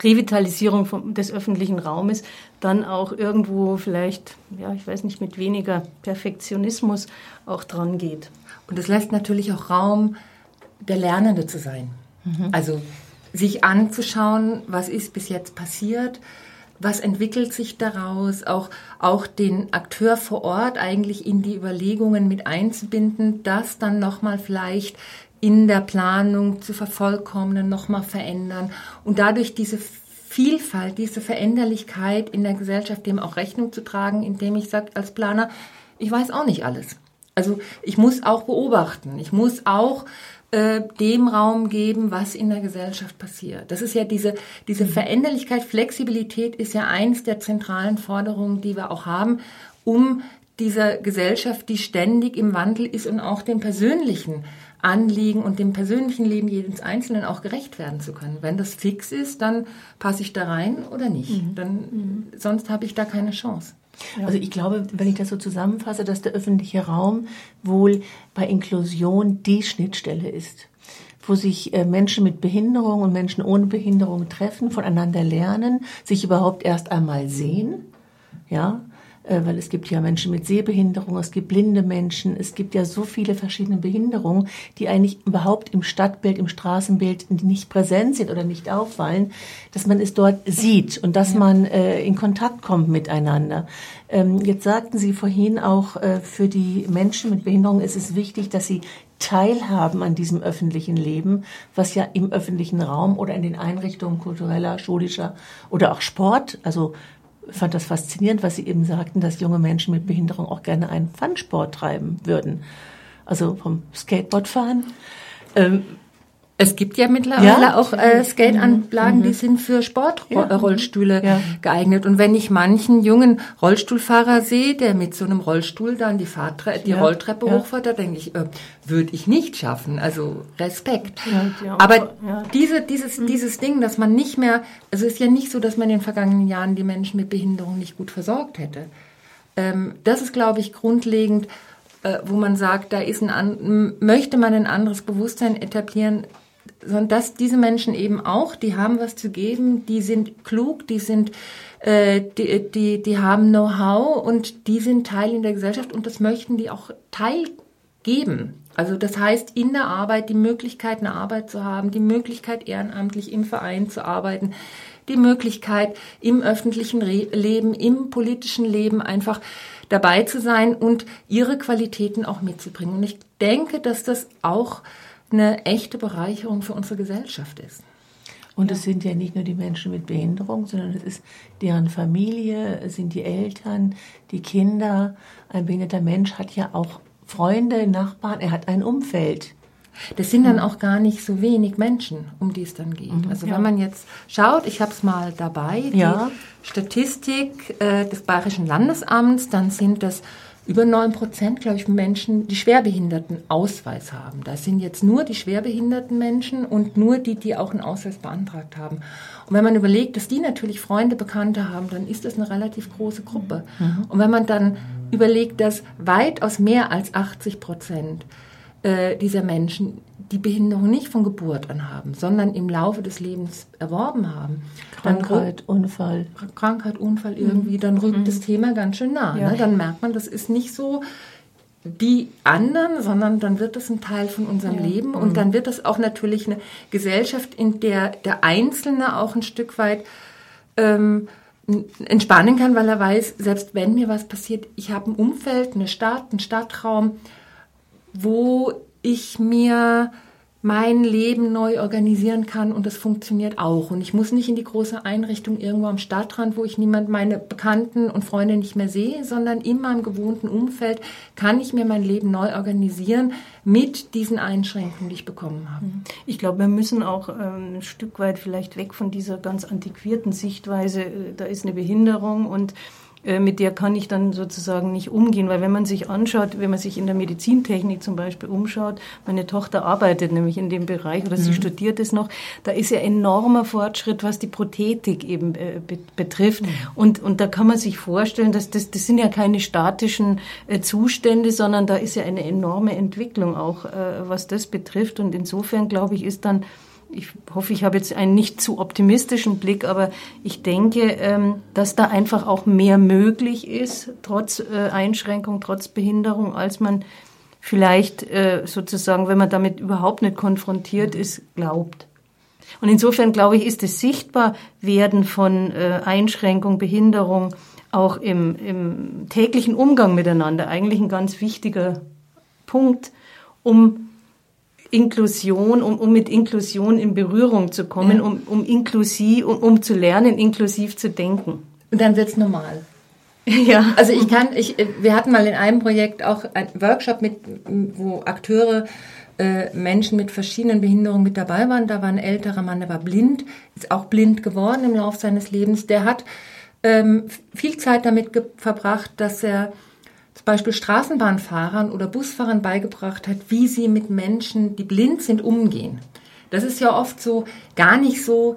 Revitalisierung vom, des öffentlichen Raumes dann auch irgendwo vielleicht, ja, ich weiß nicht, mit weniger Perfektionismus auch dran geht. Und es lässt natürlich auch Raum, der Lernende zu sein. Mhm. Also sich anzuschauen, was ist bis jetzt passiert, was entwickelt sich daraus, auch, auch den Akteur vor Ort eigentlich in die Überlegungen mit einzubinden, das dann nochmal vielleicht in der Planung zu vervollkommnen, nochmal verändern und dadurch diese Vielfalt, diese Veränderlichkeit in der Gesellschaft dem auch Rechnung zu tragen, indem ich sage als Planer, ich weiß auch nicht alles. Also ich muss auch beobachten, ich muss auch äh, dem Raum geben, was in der Gesellschaft passiert. Das ist ja diese, diese mhm. Veränderlichkeit, Flexibilität ist ja eins der zentralen Forderungen, die wir auch haben, um dieser Gesellschaft, die ständig im Wandel ist und auch den persönlichen Anliegen und dem persönlichen Leben jedes Einzelnen auch gerecht werden zu können. Wenn das fix ist, dann passe ich da rein oder nicht. Mhm. Dann, mhm. Sonst habe ich da keine Chance. Also ich glaube, wenn ich das so zusammenfasse, dass der öffentliche Raum wohl bei Inklusion die Schnittstelle ist, wo sich äh, Menschen mit Behinderung und Menschen ohne Behinderung treffen, voneinander lernen, sich überhaupt erst einmal sehen, ja, weil es gibt ja Menschen mit Sehbehinderung, es gibt blinde Menschen, es gibt ja so viele verschiedene Behinderungen, die eigentlich überhaupt im Stadtbild, im Straßenbild nicht präsent sind oder nicht auffallen, dass man es dort sieht und dass ja. man äh, in Kontakt kommt miteinander. Ähm, jetzt sagten Sie vorhin auch, äh, für die Menschen mit Behinderung ist es wichtig, dass sie teilhaben an diesem öffentlichen Leben, was ja im öffentlichen Raum oder in den Einrichtungen kultureller, schulischer oder auch Sport, also fand das faszinierend, was Sie eben sagten, dass junge Menschen mit Behinderung auch gerne einen Funsport treiben würden. Also vom Skateboardfahren. Ähm, es gibt ja mittlerweile ja? auch äh, Skateanlagen, mhm. die sind für Sportrollstühle ja. geeignet. Und wenn ich manchen jungen Rollstuhlfahrer sehe, der mit so einem Rollstuhl dann die, Fahrtre die ja. Rolltreppe hochfährt, da denke ich, äh, würde ich nicht schaffen. Also Respekt. Aber diese, dieses, mhm. dieses Ding, dass man nicht mehr, also es ist ja nicht so, dass man in den vergangenen Jahren die Menschen mit Behinderung nicht gut versorgt hätte. Ähm, das ist, glaube ich, grundlegend äh, wo man sagt, da ist ein, möchte man ein anderes Bewusstsein etablieren, sondern dass diese Menschen eben auch, die haben was zu geben, die sind klug, die sind, äh, die, die, die haben Know-how und die sind Teil in der Gesellschaft und das möchten die auch teilgeben. Also das heißt, in der Arbeit die Möglichkeit, eine Arbeit zu haben, die Möglichkeit, ehrenamtlich im Verein zu arbeiten, die Möglichkeit, im öffentlichen Re Leben, im politischen Leben einfach dabei zu sein und ihre Qualitäten auch mitzubringen. Und ich denke, dass das auch eine echte Bereicherung für unsere Gesellschaft ist. Und es sind ja nicht nur die Menschen mit Behinderung, sondern es ist deren Familie, es sind die Eltern, die Kinder. Ein behinderter Mensch hat ja auch Freunde, Nachbarn, er hat ein Umfeld. Das sind dann auch gar nicht so wenig Menschen, um die es dann geht. Mhm, also ja. wenn man jetzt schaut, ich habe es mal dabei, die ja. Statistik äh, des Bayerischen Landesamts, dann sind das über neun Prozent, glaube ich, Menschen, die schwerbehinderten Ausweis haben. Das sind jetzt nur die schwerbehinderten Menschen und nur die, die auch einen Ausweis beantragt haben. Und wenn man überlegt, dass die natürlich Freunde, Bekannte haben, dann ist das eine relativ große Gruppe. Mhm. Und wenn man dann überlegt, dass weitaus mehr als 80 Prozent äh, dieser Menschen die Behinderung nicht von Geburt an haben, sondern im Laufe des Lebens erworben haben. Krankheit, Unfall. Krankheit, Unfall irgendwie, mhm. dann rückt mhm. das Thema ganz schön nah. Ja. Ne? Dann merkt man, das ist nicht so die anderen, sondern dann wird das ein Teil von unserem ja. Leben und mhm. dann wird das auch natürlich eine Gesellschaft, in der der Einzelne auch ein Stück weit ähm, entspannen kann, weil er weiß, selbst wenn mir was passiert, ich habe ein Umfeld, eine Stadt, einen Stadtraum, wo ich mir mein Leben neu organisieren kann und das funktioniert auch. Und ich muss nicht in die große Einrichtung irgendwo am Stadtrand, wo ich niemand, meine Bekannten und Freunde nicht mehr sehe, sondern in meinem gewohnten Umfeld kann ich mir mein Leben neu organisieren mit diesen Einschränkungen, die ich bekommen habe. Ich glaube, wir müssen auch ähm, ein Stück weit vielleicht weg von dieser ganz antiquierten Sichtweise, äh, da ist eine Behinderung und mit der kann ich dann sozusagen nicht umgehen, weil wenn man sich anschaut, wenn man sich in der Medizintechnik zum Beispiel umschaut, meine Tochter arbeitet nämlich in dem Bereich oder sie mhm. studiert es noch, da ist ja enormer Fortschritt, was die Prothetik eben äh, betrifft mhm. und, und da kann man sich vorstellen, dass das, das sind ja keine statischen äh, Zustände, sondern da ist ja eine enorme Entwicklung auch, was das betrifft und insofern glaube ich, ist dann ich hoffe, ich habe jetzt einen nicht zu optimistischen Blick, aber ich denke, ähm, dass da einfach auch mehr möglich ist, trotz äh, Einschränkung, trotz Behinderung, als man vielleicht äh, sozusagen, wenn man damit überhaupt nicht konfrontiert ist, glaubt. Und insofern glaube ich, ist das Sichtbarwerden von äh, Einschränkung, Behinderung auch im, im täglichen Umgang miteinander eigentlich ein ganz wichtiger Punkt, um Inklusion, um, um mit Inklusion in Berührung zu kommen, ja. um, um inklusiv, um, um zu lernen, inklusiv zu denken. Und dann wird's normal. Ja. Also ich kann, ich, wir hatten mal in einem Projekt auch einen Workshop mit, wo Akteure äh, Menschen mit verschiedenen Behinderungen mit dabei waren. Da war ein älterer Mann, der war blind, ist auch blind geworden im Laufe seines Lebens. Der hat ähm, viel Zeit damit verbracht, dass er zum Beispiel Straßenbahnfahrern oder Busfahrern beigebracht hat, wie sie mit Menschen, die blind sind, umgehen. Das ist ja oft so gar nicht so.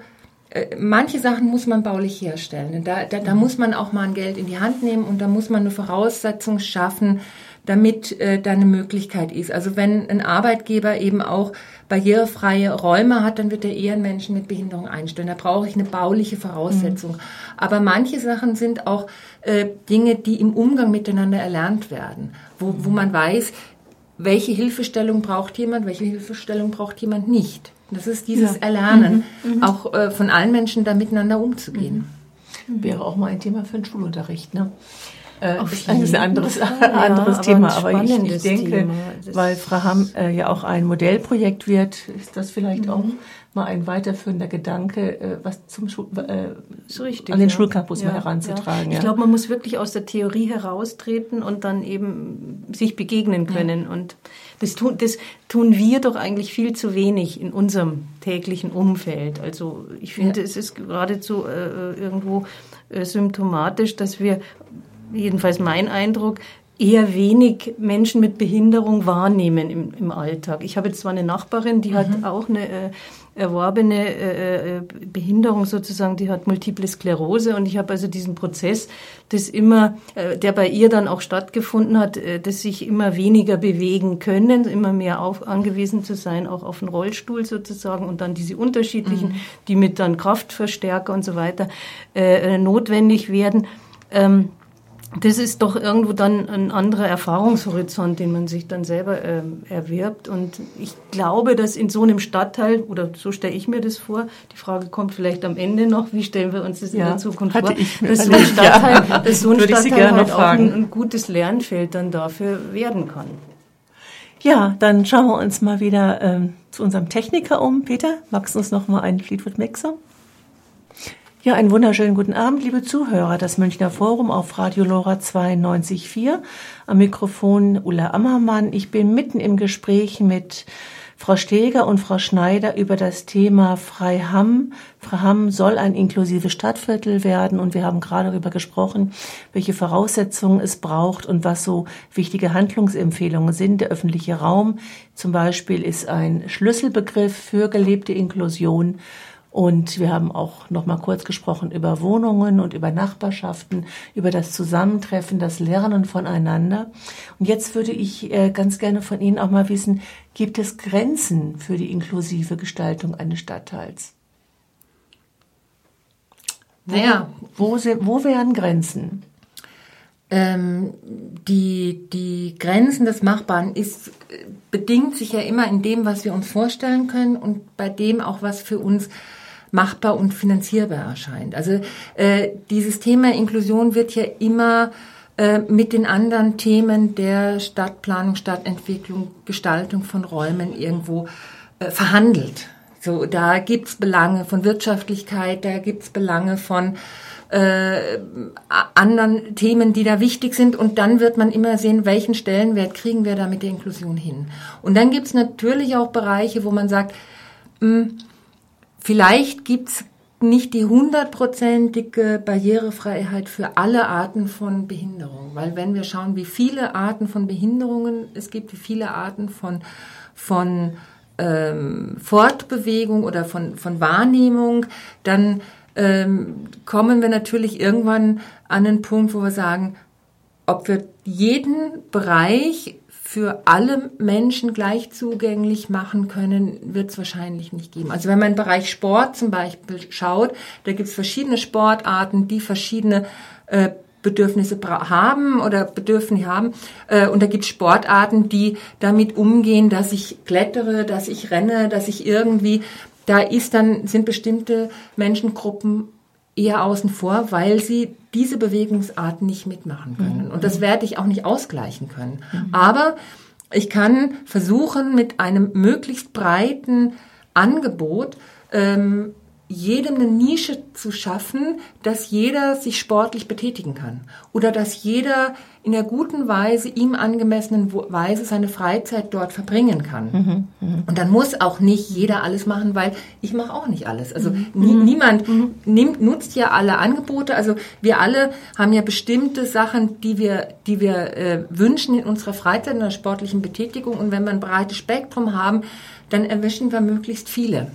Äh, manche Sachen muss man baulich herstellen. Da, da, da muss man auch mal ein Geld in die Hand nehmen und da muss man eine Voraussetzung schaffen, damit äh, da eine Möglichkeit ist. Also wenn ein Arbeitgeber eben auch barrierefreie Räume hat, dann wird er eher einen Menschen mit Behinderung einstellen. Da brauche ich eine bauliche Voraussetzung. Mhm. Aber manche Sachen sind auch äh, Dinge, die im Umgang miteinander erlernt werden, wo, wo man weiß, welche Hilfestellung braucht jemand, welche Hilfestellung braucht jemand nicht. Das ist dieses ja. Erlernen, mhm. Mhm. auch äh, von allen Menschen da miteinander umzugehen. Mhm. Wäre auch mal ein Thema für den Schulunterricht. Ne? Äh, ist eigentlich ein anderes, ein anderes ja, Thema. Aber, aber ich, ich, denke, weil Frau Hamm äh, ja auch ein Modellprojekt wird, ist das vielleicht mhm. auch mal ein weiterführender Gedanke, äh, was zum Schul äh, richtig, an den ja. Schulcampus ja, mal heranzutragen. Ich glaube, man muss wirklich aus der Theorie heraustreten und dann eben sich begegnen können. Und das tun, das tun wir doch eigentlich viel zu wenig in unserem täglichen Umfeld. Also ich finde, es ist geradezu äh, irgendwo äh, symptomatisch, dass wir, jedenfalls mein Eindruck, eher wenig Menschen mit Behinderung wahrnehmen im, im Alltag. Ich habe jetzt zwar eine Nachbarin, die mhm. hat auch eine äh, erworbene äh, äh, Behinderung sozusagen, die hat Multiple Sklerose und ich habe also diesen Prozess, das immer, äh, der bei ihr dann auch stattgefunden hat, äh, dass sich immer weniger bewegen können, immer mehr auf, angewiesen zu sein, auch auf den Rollstuhl sozusagen und dann diese unterschiedlichen, mhm. die mit dann Kraftverstärker und so weiter äh, notwendig werden. Ähm, das ist doch irgendwo dann ein anderer Erfahrungshorizont, den man sich dann selber äh, erwirbt. Und ich glaube, dass in so einem Stadtteil, oder so stelle ich mir das vor, die Frage kommt vielleicht am Ende noch, wie stellen wir uns das ja, in der Zukunft vor, dass so ein Stadtteil, ja, dass so ein Stadtteil halt auch ein, ein gutes Lernfeld dann dafür werden kann. Ja, dann schauen wir uns mal wieder ähm, zu unserem Techniker um. Peter, magst du uns noch mal einen Fleetwood Mac Song? Ja, einen wunderschönen guten Abend, liebe Zuhörer. Das Münchner Forum auf Radio Lora 92.4. Am Mikrofon Ulla Ammermann. Ich bin mitten im Gespräch mit Frau Steger und Frau Schneider über das Thema Freiham. Freiham soll ein inklusives Stadtviertel werden und wir haben gerade darüber gesprochen, welche Voraussetzungen es braucht und was so wichtige Handlungsempfehlungen sind. Der öffentliche Raum zum Beispiel ist ein Schlüsselbegriff für gelebte Inklusion. Und wir haben auch noch mal kurz gesprochen über Wohnungen und über Nachbarschaften, über das Zusammentreffen, das Lernen voneinander. Und jetzt würde ich äh, ganz gerne von Ihnen auch mal wissen, gibt es Grenzen für die inklusive Gestaltung eines Stadtteils? Wo, naja. wo, wo wären Grenzen? Ähm, die, die Grenzen des Machbaren ist, bedingt sich ja immer in dem, was wir uns vorstellen können und bei dem auch, was für uns machbar und finanzierbar erscheint. Also äh, dieses Thema Inklusion wird ja immer äh, mit den anderen Themen der Stadtplanung, Stadtentwicklung, Gestaltung von Räumen irgendwo äh, verhandelt. So, da gibt's Belange von Wirtschaftlichkeit, da gibt's Belange von äh, anderen Themen, die da wichtig sind. Und dann wird man immer sehen, welchen Stellenwert kriegen wir da mit der Inklusion hin. Und dann gibt's natürlich auch Bereiche, wo man sagt, mh, hm, Vielleicht gibt's nicht die hundertprozentige Barrierefreiheit für alle Arten von Behinderung, weil wenn wir schauen, wie viele Arten von Behinderungen es gibt, wie viele Arten von, von ähm, Fortbewegung oder von, von Wahrnehmung, dann ähm, kommen wir natürlich irgendwann an einen Punkt, wo wir sagen, ob wir jeden Bereich für alle Menschen gleich zugänglich machen können, wird es wahrscheinlich nicht geben. Also wenn man im Bereich Sport zum Beispiel schaut, da gibt es verschiedene Sportarten, die verschiedene äh, Bedürfnisse haben oder Bedürfnisse haben. Äh, und da gibt es Sportarten, die damit umgehen, dass ich klettere, dass ich renne, dass ich irgendwie, da ist dann, sind bestimmte Menschengruppen eher außen vor, weil sie diese Bewegungsarten nicht mitmachen können. Mhm. Und das werde ich auch nicht ausgleichen können. Mhm. Aber ich kann versuchen, mit einem möglichst breiten Angebot ähm, jedem eine Nische zu schaffen, dass jeder sich sportlich betätigen kann oder dass jeder in der guten Weise, ihm angemessenen Weise seine Freizeit dort verbringen kann. Mhm, mh. Und dann muss auch nicht jeder alles machen, weil ich mache auch nicht alles. Also mhm. nie, mhm. niemand mhm. nimmt, nutzt ja alle Angebote. Also wir alle haben ja bestimmte Sachen, die wir, die wir äh, wünschen in unserer Freizeit, in der sportlichen Betätigung. Und wenn wir ein breites Spektrum haben, dann erwischen wir möglichst viele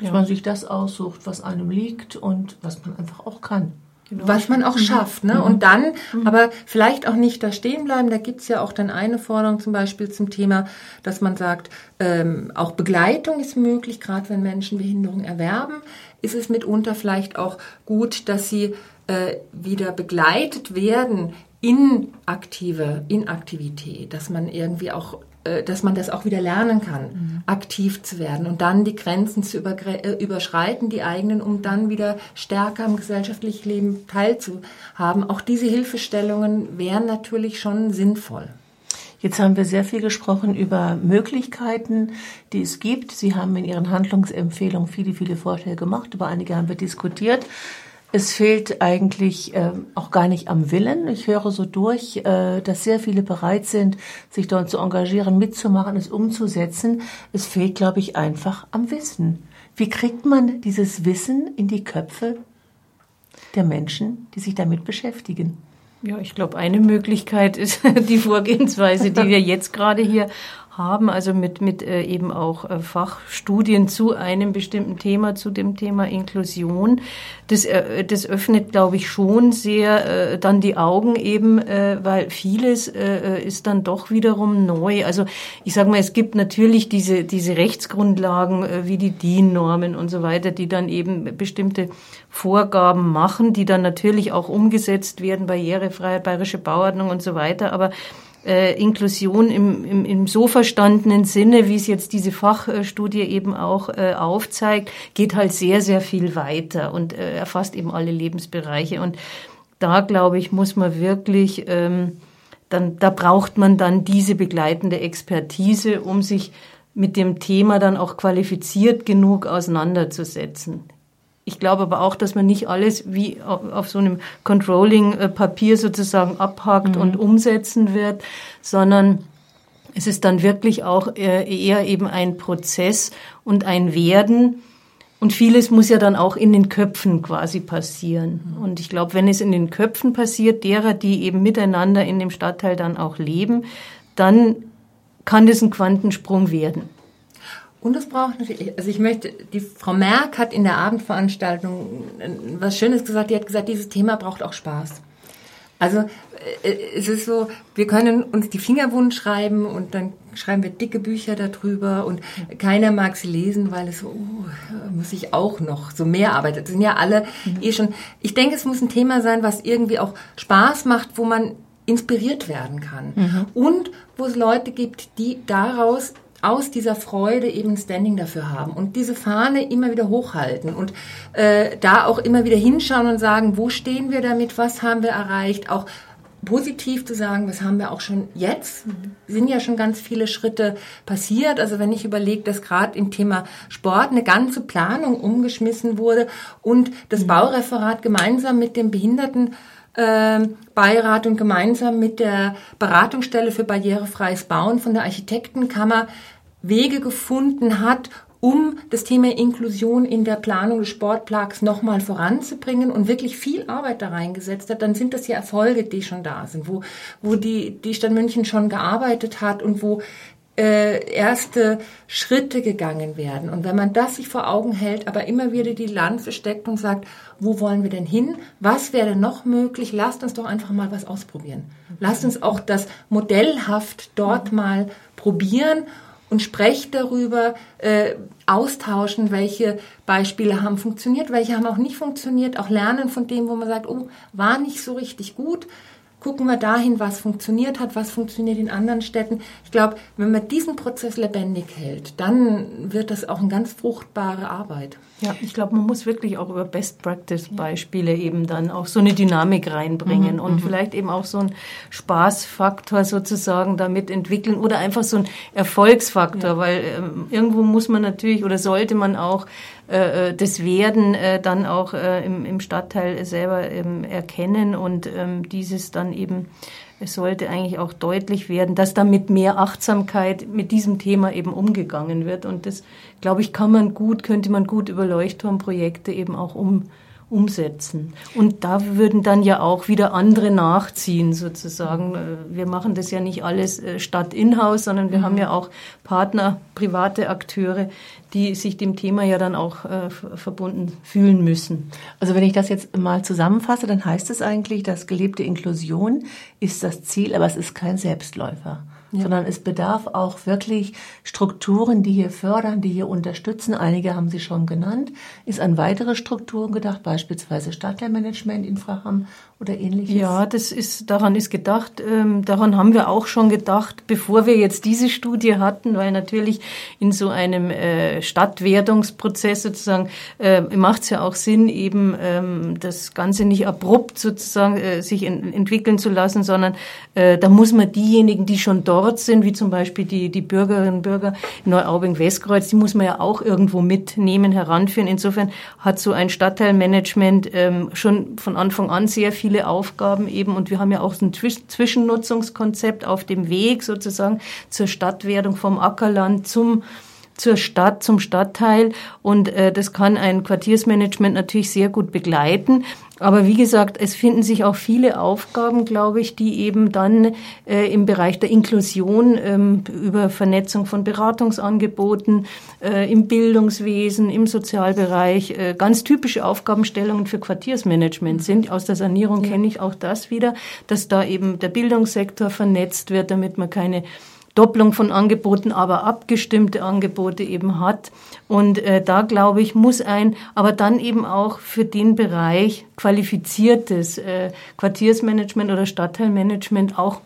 dass ja. man sich das aussucht, was einem liegt und was man einfach auch kann. Genau. Was man auch mhm. schafft, ne? Mhm. Und dann, mhm. aber vielleicht auch nicht da stehen bleiben. Da gibt's ja auch dann eine Forderung zum Beispiel zum Thema, dass man sagt, ähm, auch Begleitung ist möglich, gerade wenn Menschen Behinderung erwerben, ist es mitunter vielleicht auch gut, dass sie äh, wieder begleitet werden in aktive Inaktivität, dass man irgendwie auch dass man das auch wieder lernen kann, mhm. aktiv zu werden und dann die Grenzen zu äh, überschreiten, die eigenen, um dann wieder stärker am gesellschaftlichen Leben teilzuhaben. Auch diese Hilfestellungen wären natürlich schon sinnvoll. Jetzt haben wir sehr viel gesprochen über Möglichkeiten, die es gibt. Sie haben in Ihren Handlungsempfehlungen viele, viele Vorschläge gemacht. Über einige haben wir diskutiert. Es fehlt eigentlich äh, auch gar nicht am Willen. Ich höre so durch, äh, dass sehr viele bereit sind, sich dort zu engagieren, mitzumachen, es umzusetzen. Es fehlt, glaube ich, einfach am Wissen. Wie kriegt man dieses Wissen in die Köpfe der Menschen, die sich damit beschäftigen? Ja, ich glaube, eine Möglichkeit ist die Vorgehensweise, die wir jetzt gerade hier haben, also mit, mit äh, eben auch äh, Fachstudien zu einem bestimmten Thema, zu dem Thema Inklusion. Das, äh, das öffnet, glaube ich, schon sehr äh, dann die Augen eben, äh, weil vieles äh, ist dann doch wiederum neu. Also ich sage mal, es gibt natürlich diese, diese Rechtsgrundlagen wie die DIN-Normen und so weiter, die dann eben bestimmte Vorgaben machen, die dann natürlich auch umgesetzt werden, Barrierefreiheit, bayerische Bauordnung und so weiter. Aber äh, Inklusion im, im, im so verstandenen Sinne, wie es jetzt diese Fachstudie eben auch äh, aufzeigt, geht halt sehr, sehr viel weiter und äh, erfasst eben alle Lebensbereiche. Und da, glaube ich, muss man wirklich, ähm, dann, da braucht man dann diese begleitende Expertise, um sich mit dem Thema dann auch qualifiziert genug auseinanderzusetzen. Ich glaube aber auch, dass man nicht alles wie auf so einem Controlling-Papier sozusagen abhakt mhm. und umsetzen wird, sondern es ist dann wirklich auch eher eben ein Prozess und ein Werden. Und vieles muss ja dann auch in den Köpfen quasi passieren. Mhm. Und ich glaube, wenn es in den Köpfen passiert, derer, die eben miteinander in dem Stadtteil dann auch leben, dann kann das ein Quantensprung werden. Und es braucht natürlich, also ich möchte, die Frau Merck hat in der Abendveranstaltung was Schönes gesagt, die hat gesagt, dieses Thema braucht auch Spaß. Also äh, es ist so, wir können uns die Finger wund schreiben und dann schreiben wir dicke Bücher darüber und keiner mag sie lesen, weil es so, uh, muss ich auch noch so mehr arbeiten. Das sind ja alle mhm. eh schon. Ich denke, es muss ein Thema sein, was irgendwie auch Spaß macht, wo man inspiriert werden kann. Mhm. Und wo es Leute gibt, die daraus aus dieser Freude eben Standing dafür haben und diese Fahne immer wieder hochhalten und äh, da auch immer wieder hinschauen und sagen, wo stehen wir damit, was haben wir erreicht, auch positiv zu sagen, was haben wir auch schon jetzt, sind ja schon ganz viele Schritte passiert. Also wenn ich überlege, dass gerade im Thema Sport eine ganze Planung umgeschmissen wurde und das mhm. Baureferat gemeinsam mit dem Behinderten Beirat und gemeinsam mit der Beratungsstelle für barrierefreies Bauen von der Architektenkammer Wege gefunden hat, um das Thema Inklusion in der Planung des Sportparks nochmal voranzubringen und wirklich viel Arbeit da reingesetzt hat, dann sind das ja Erfolge, die schon da sind, wo, wo die, die Stadt München schon gearbeitet hat und wo äh, erste Schritte gegangen werden. Und wenn man das sich vor Augen hält, aber immer wieder die Lanze steckt und sagt, wo wollen wir denn hin? Was wäre denn noch möglich? Lasst uns doch einfach mal was ausprobieren. Lasst uns auch das modellhaft dort mal probieren und sprecht darüber, äh, austauschen, welche Beispiele haben funktioniert, welche haben auch nicht funktioniert, auch lernen von dem, wo man sagt, oh, war nicht so richtig gut gucken wir dahin, was funktioniert hat, was funktioniert in anderen Städten. Ich glaube, wenn man diesen Prozess lebendig hält, dann wird das auch eine ganz fruchtbare Arbeit. Ja, ich glaube, man muss wirklich auch über Best-Practice-Beispiele eben dann auch so eine Dynamik reinbringen mhm, und mhm. vielleicht eben auch so einen Spaßfaktor sozusagen damit entwickeln oder einfach so einen Erfolgsfaktor, ja. weil ähm, irgendwo muss man natürlich oder sollte man auch äh, äh, das Werden äh, dann auch äh, im, im Stadtteil selber ähm, erkennen und ähm, dieses dann eben es sollte eigentlich auch deutlich werden, dass da mit mehr Achtsamkeit mit diesem Thema eben umgegangen wird. Und das, glaube ich, kann man gut, könnte man gut über Leuchtturmprojekte eben auch um, umsetzen. Und da würden dann ja auch wieder andere nachziehen sozusagen. Äh, wir machen das ja nicht alles äh, statt in-house, sondern wir mhm. haben ja auch Partner, private Akteure, die sich dem Thema ja dann auch äh, verbunden fühlen müssen. Also wenn ich das jetzt mal zusammenfasse, dann heißt es eigentlich, dass gelebte Inklusion ist das Ziel, aber es ist kein Selbstläufer. Ja. sondern es bedarf auch wirklich Strukturen, die hier fördern, die hier unterstützen. Einige haben Sie schon genannt. Ist an weitere Strukturen gedacht, beispielsweise Stadtteilmanagement in Fraham oder ähnliches? Ja, das ist, daran ist gedacht. Ähm, daran haben wir auch schon gedacht, bevor wir jetzt diese Studie hatten, weil natürlich in so einem äh, Stadtwertungsprozess sozusagen äh, macht es ja auch Sinn, eben ähm, das Ganze nicht abrupt sozusagen äh, sich in, entwickeln zu lassen, sondern äh, da muss man diejenigen, die schon dort sind, wie zum Beispiel die, die Bürgerinnen und Bürger in Neuaubing-Westkreuz, die muss man ja auch irgendwo mitnehmen, heranführen. Insofern hat so ein Stadtteilmanagement ähm, schon von Anfang an sehr viel viele Aufgaben eben. Und wir haben ja auch ein Zwischennutzungskonzept auf dem Weg sozusagen zur Stadtwerdung vom Ackerland zum zur Stadt, zum Stadtteil und äh, das kann ein Quartiersmanagement natürlich sehr gut begleiten. Aber wie gesagt, es finden sich auch viele Aufgaben, glaube ich, die eben dann äh, im Bereich der Inklusion ähm, über Vernetzung von Beratungsangeboten äh, im Bildungswesen, im Sozialbereich äh, ganz typische Aufgabenstellungen für Quartiersmanagement sind. Aus der Sanierung ja. kenne ich auch das wieder, dass da eben der Bildungssektor vernetzt wird, damit man keine Doppelung von Angeboten, aber abgestimmte Angebote eben hat. Und äh, da glaube ich, muss ein, aber dann eben auch für den Bereich qualifiziertes äh, Quartiersmanagement oder Stadtteilmanagement auch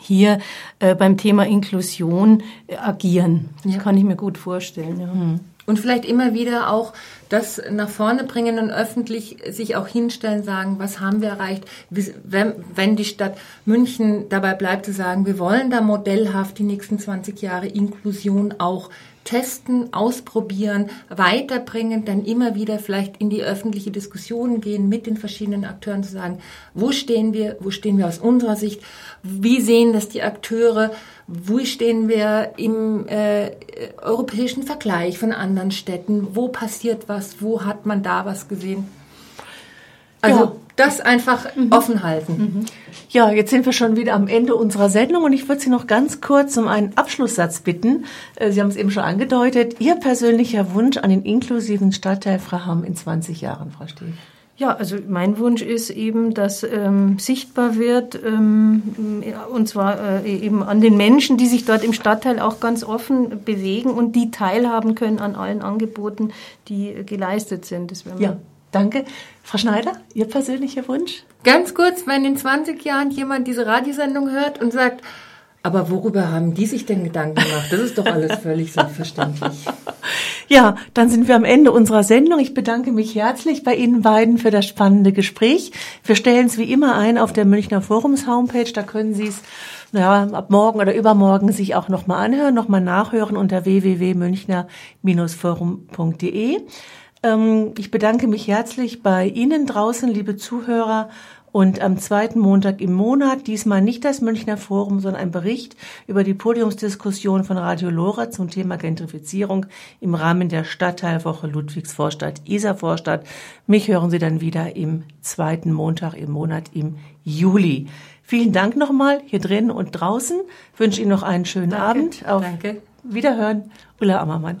hier äh, beim Thema Inklusion äh, agieren. Das ja. kann ich mir gut vorstellen. Ja. Hm. Und vielleicht immer wieder auch das nach vorne bringen und öffentlich sich auch hinstellen, sagen, was haben wir erreicht, wenn, die Stadt München dabei bleibt zu sagen, wir wollen da modellhaft die nächsten 20 Jahre Inklusion auch testen, ausprobieren, weiterbringen, dann immer wieder vielleicht in die öffentliche Diskussion gehen mit den verschiedenen Akteuren zu sagen, wo stehen wir, wo stehen wir aus unserer Sicht, wie sehen das die Akteure, wo stehen wir im äh, europäischen Vergleich von anderen Städten, wo passiert was, wo hat man da was gesehen. Also ja. das einfach mhm. offen halten. Mhm. Ja, jetzt sind wir schon wieder am Ende unserer Sendung und ich würde Sie noch ganz kurz um einen Abschlusssatz bitten. Äh, Sie haben es eben schon angedeutet. Ihr persönlicher Wunsch an den inklusiven Stadtteil Fraham in 20 Jahren, Frau Steh. Ja, also mein Wunsch ist eben, dass ähm, sichtbar wird, ähm, und zwar äh, eben an den Menschen, die sich dort im Stadtteil auch ganz offen bewegen und die teilhaben können an allen Angeboten, die äh, geleistet sind. Das ja, danke. Frau Schneider, Ihr persönlicher Wunsch? Ganz kurz, wenn in 20 Jahren jemand diese Radiosendung hört und sagt, aber worüber haben die sich denn Gedanken gemacht? Das ist doch alles völlig selbstverständlich. Ja, dann sind wir am Ende unserer Sendung. Ich bedanke mich herzlich bei Ihnen beiden für das spannende Gespräch. Wir stellen es wie immer ein auf der Münchner Forums Homepage. Da können Sie es ja, ab morgen oder übermorgen sich auch nochmal anhören, nochmal nachhören unter www.münchner-forum.de. Ähm, ich bedanke mich herzlich bei Ihnen draußen, liebe Zuhörer, und am zweiten Montag im Monat, diesmal nicht das Münchner Forum, sondern ein Bericht über die Podiumsdiskussion von Radio Lora zum Thema Gentrifizierung im Rahmen der Stadtteilwoche Ludwigsvorstadt-Isarvorstadt. Mich hören Sie dann wieder im zweiten Montag im Monat im Juli. Vielen Dank nochmal hier drin und draußen. Ich wünsche Ihnen noch einen schönen Danke. Abend. Auf Danke. Wiederhören. Ulla Ammermann.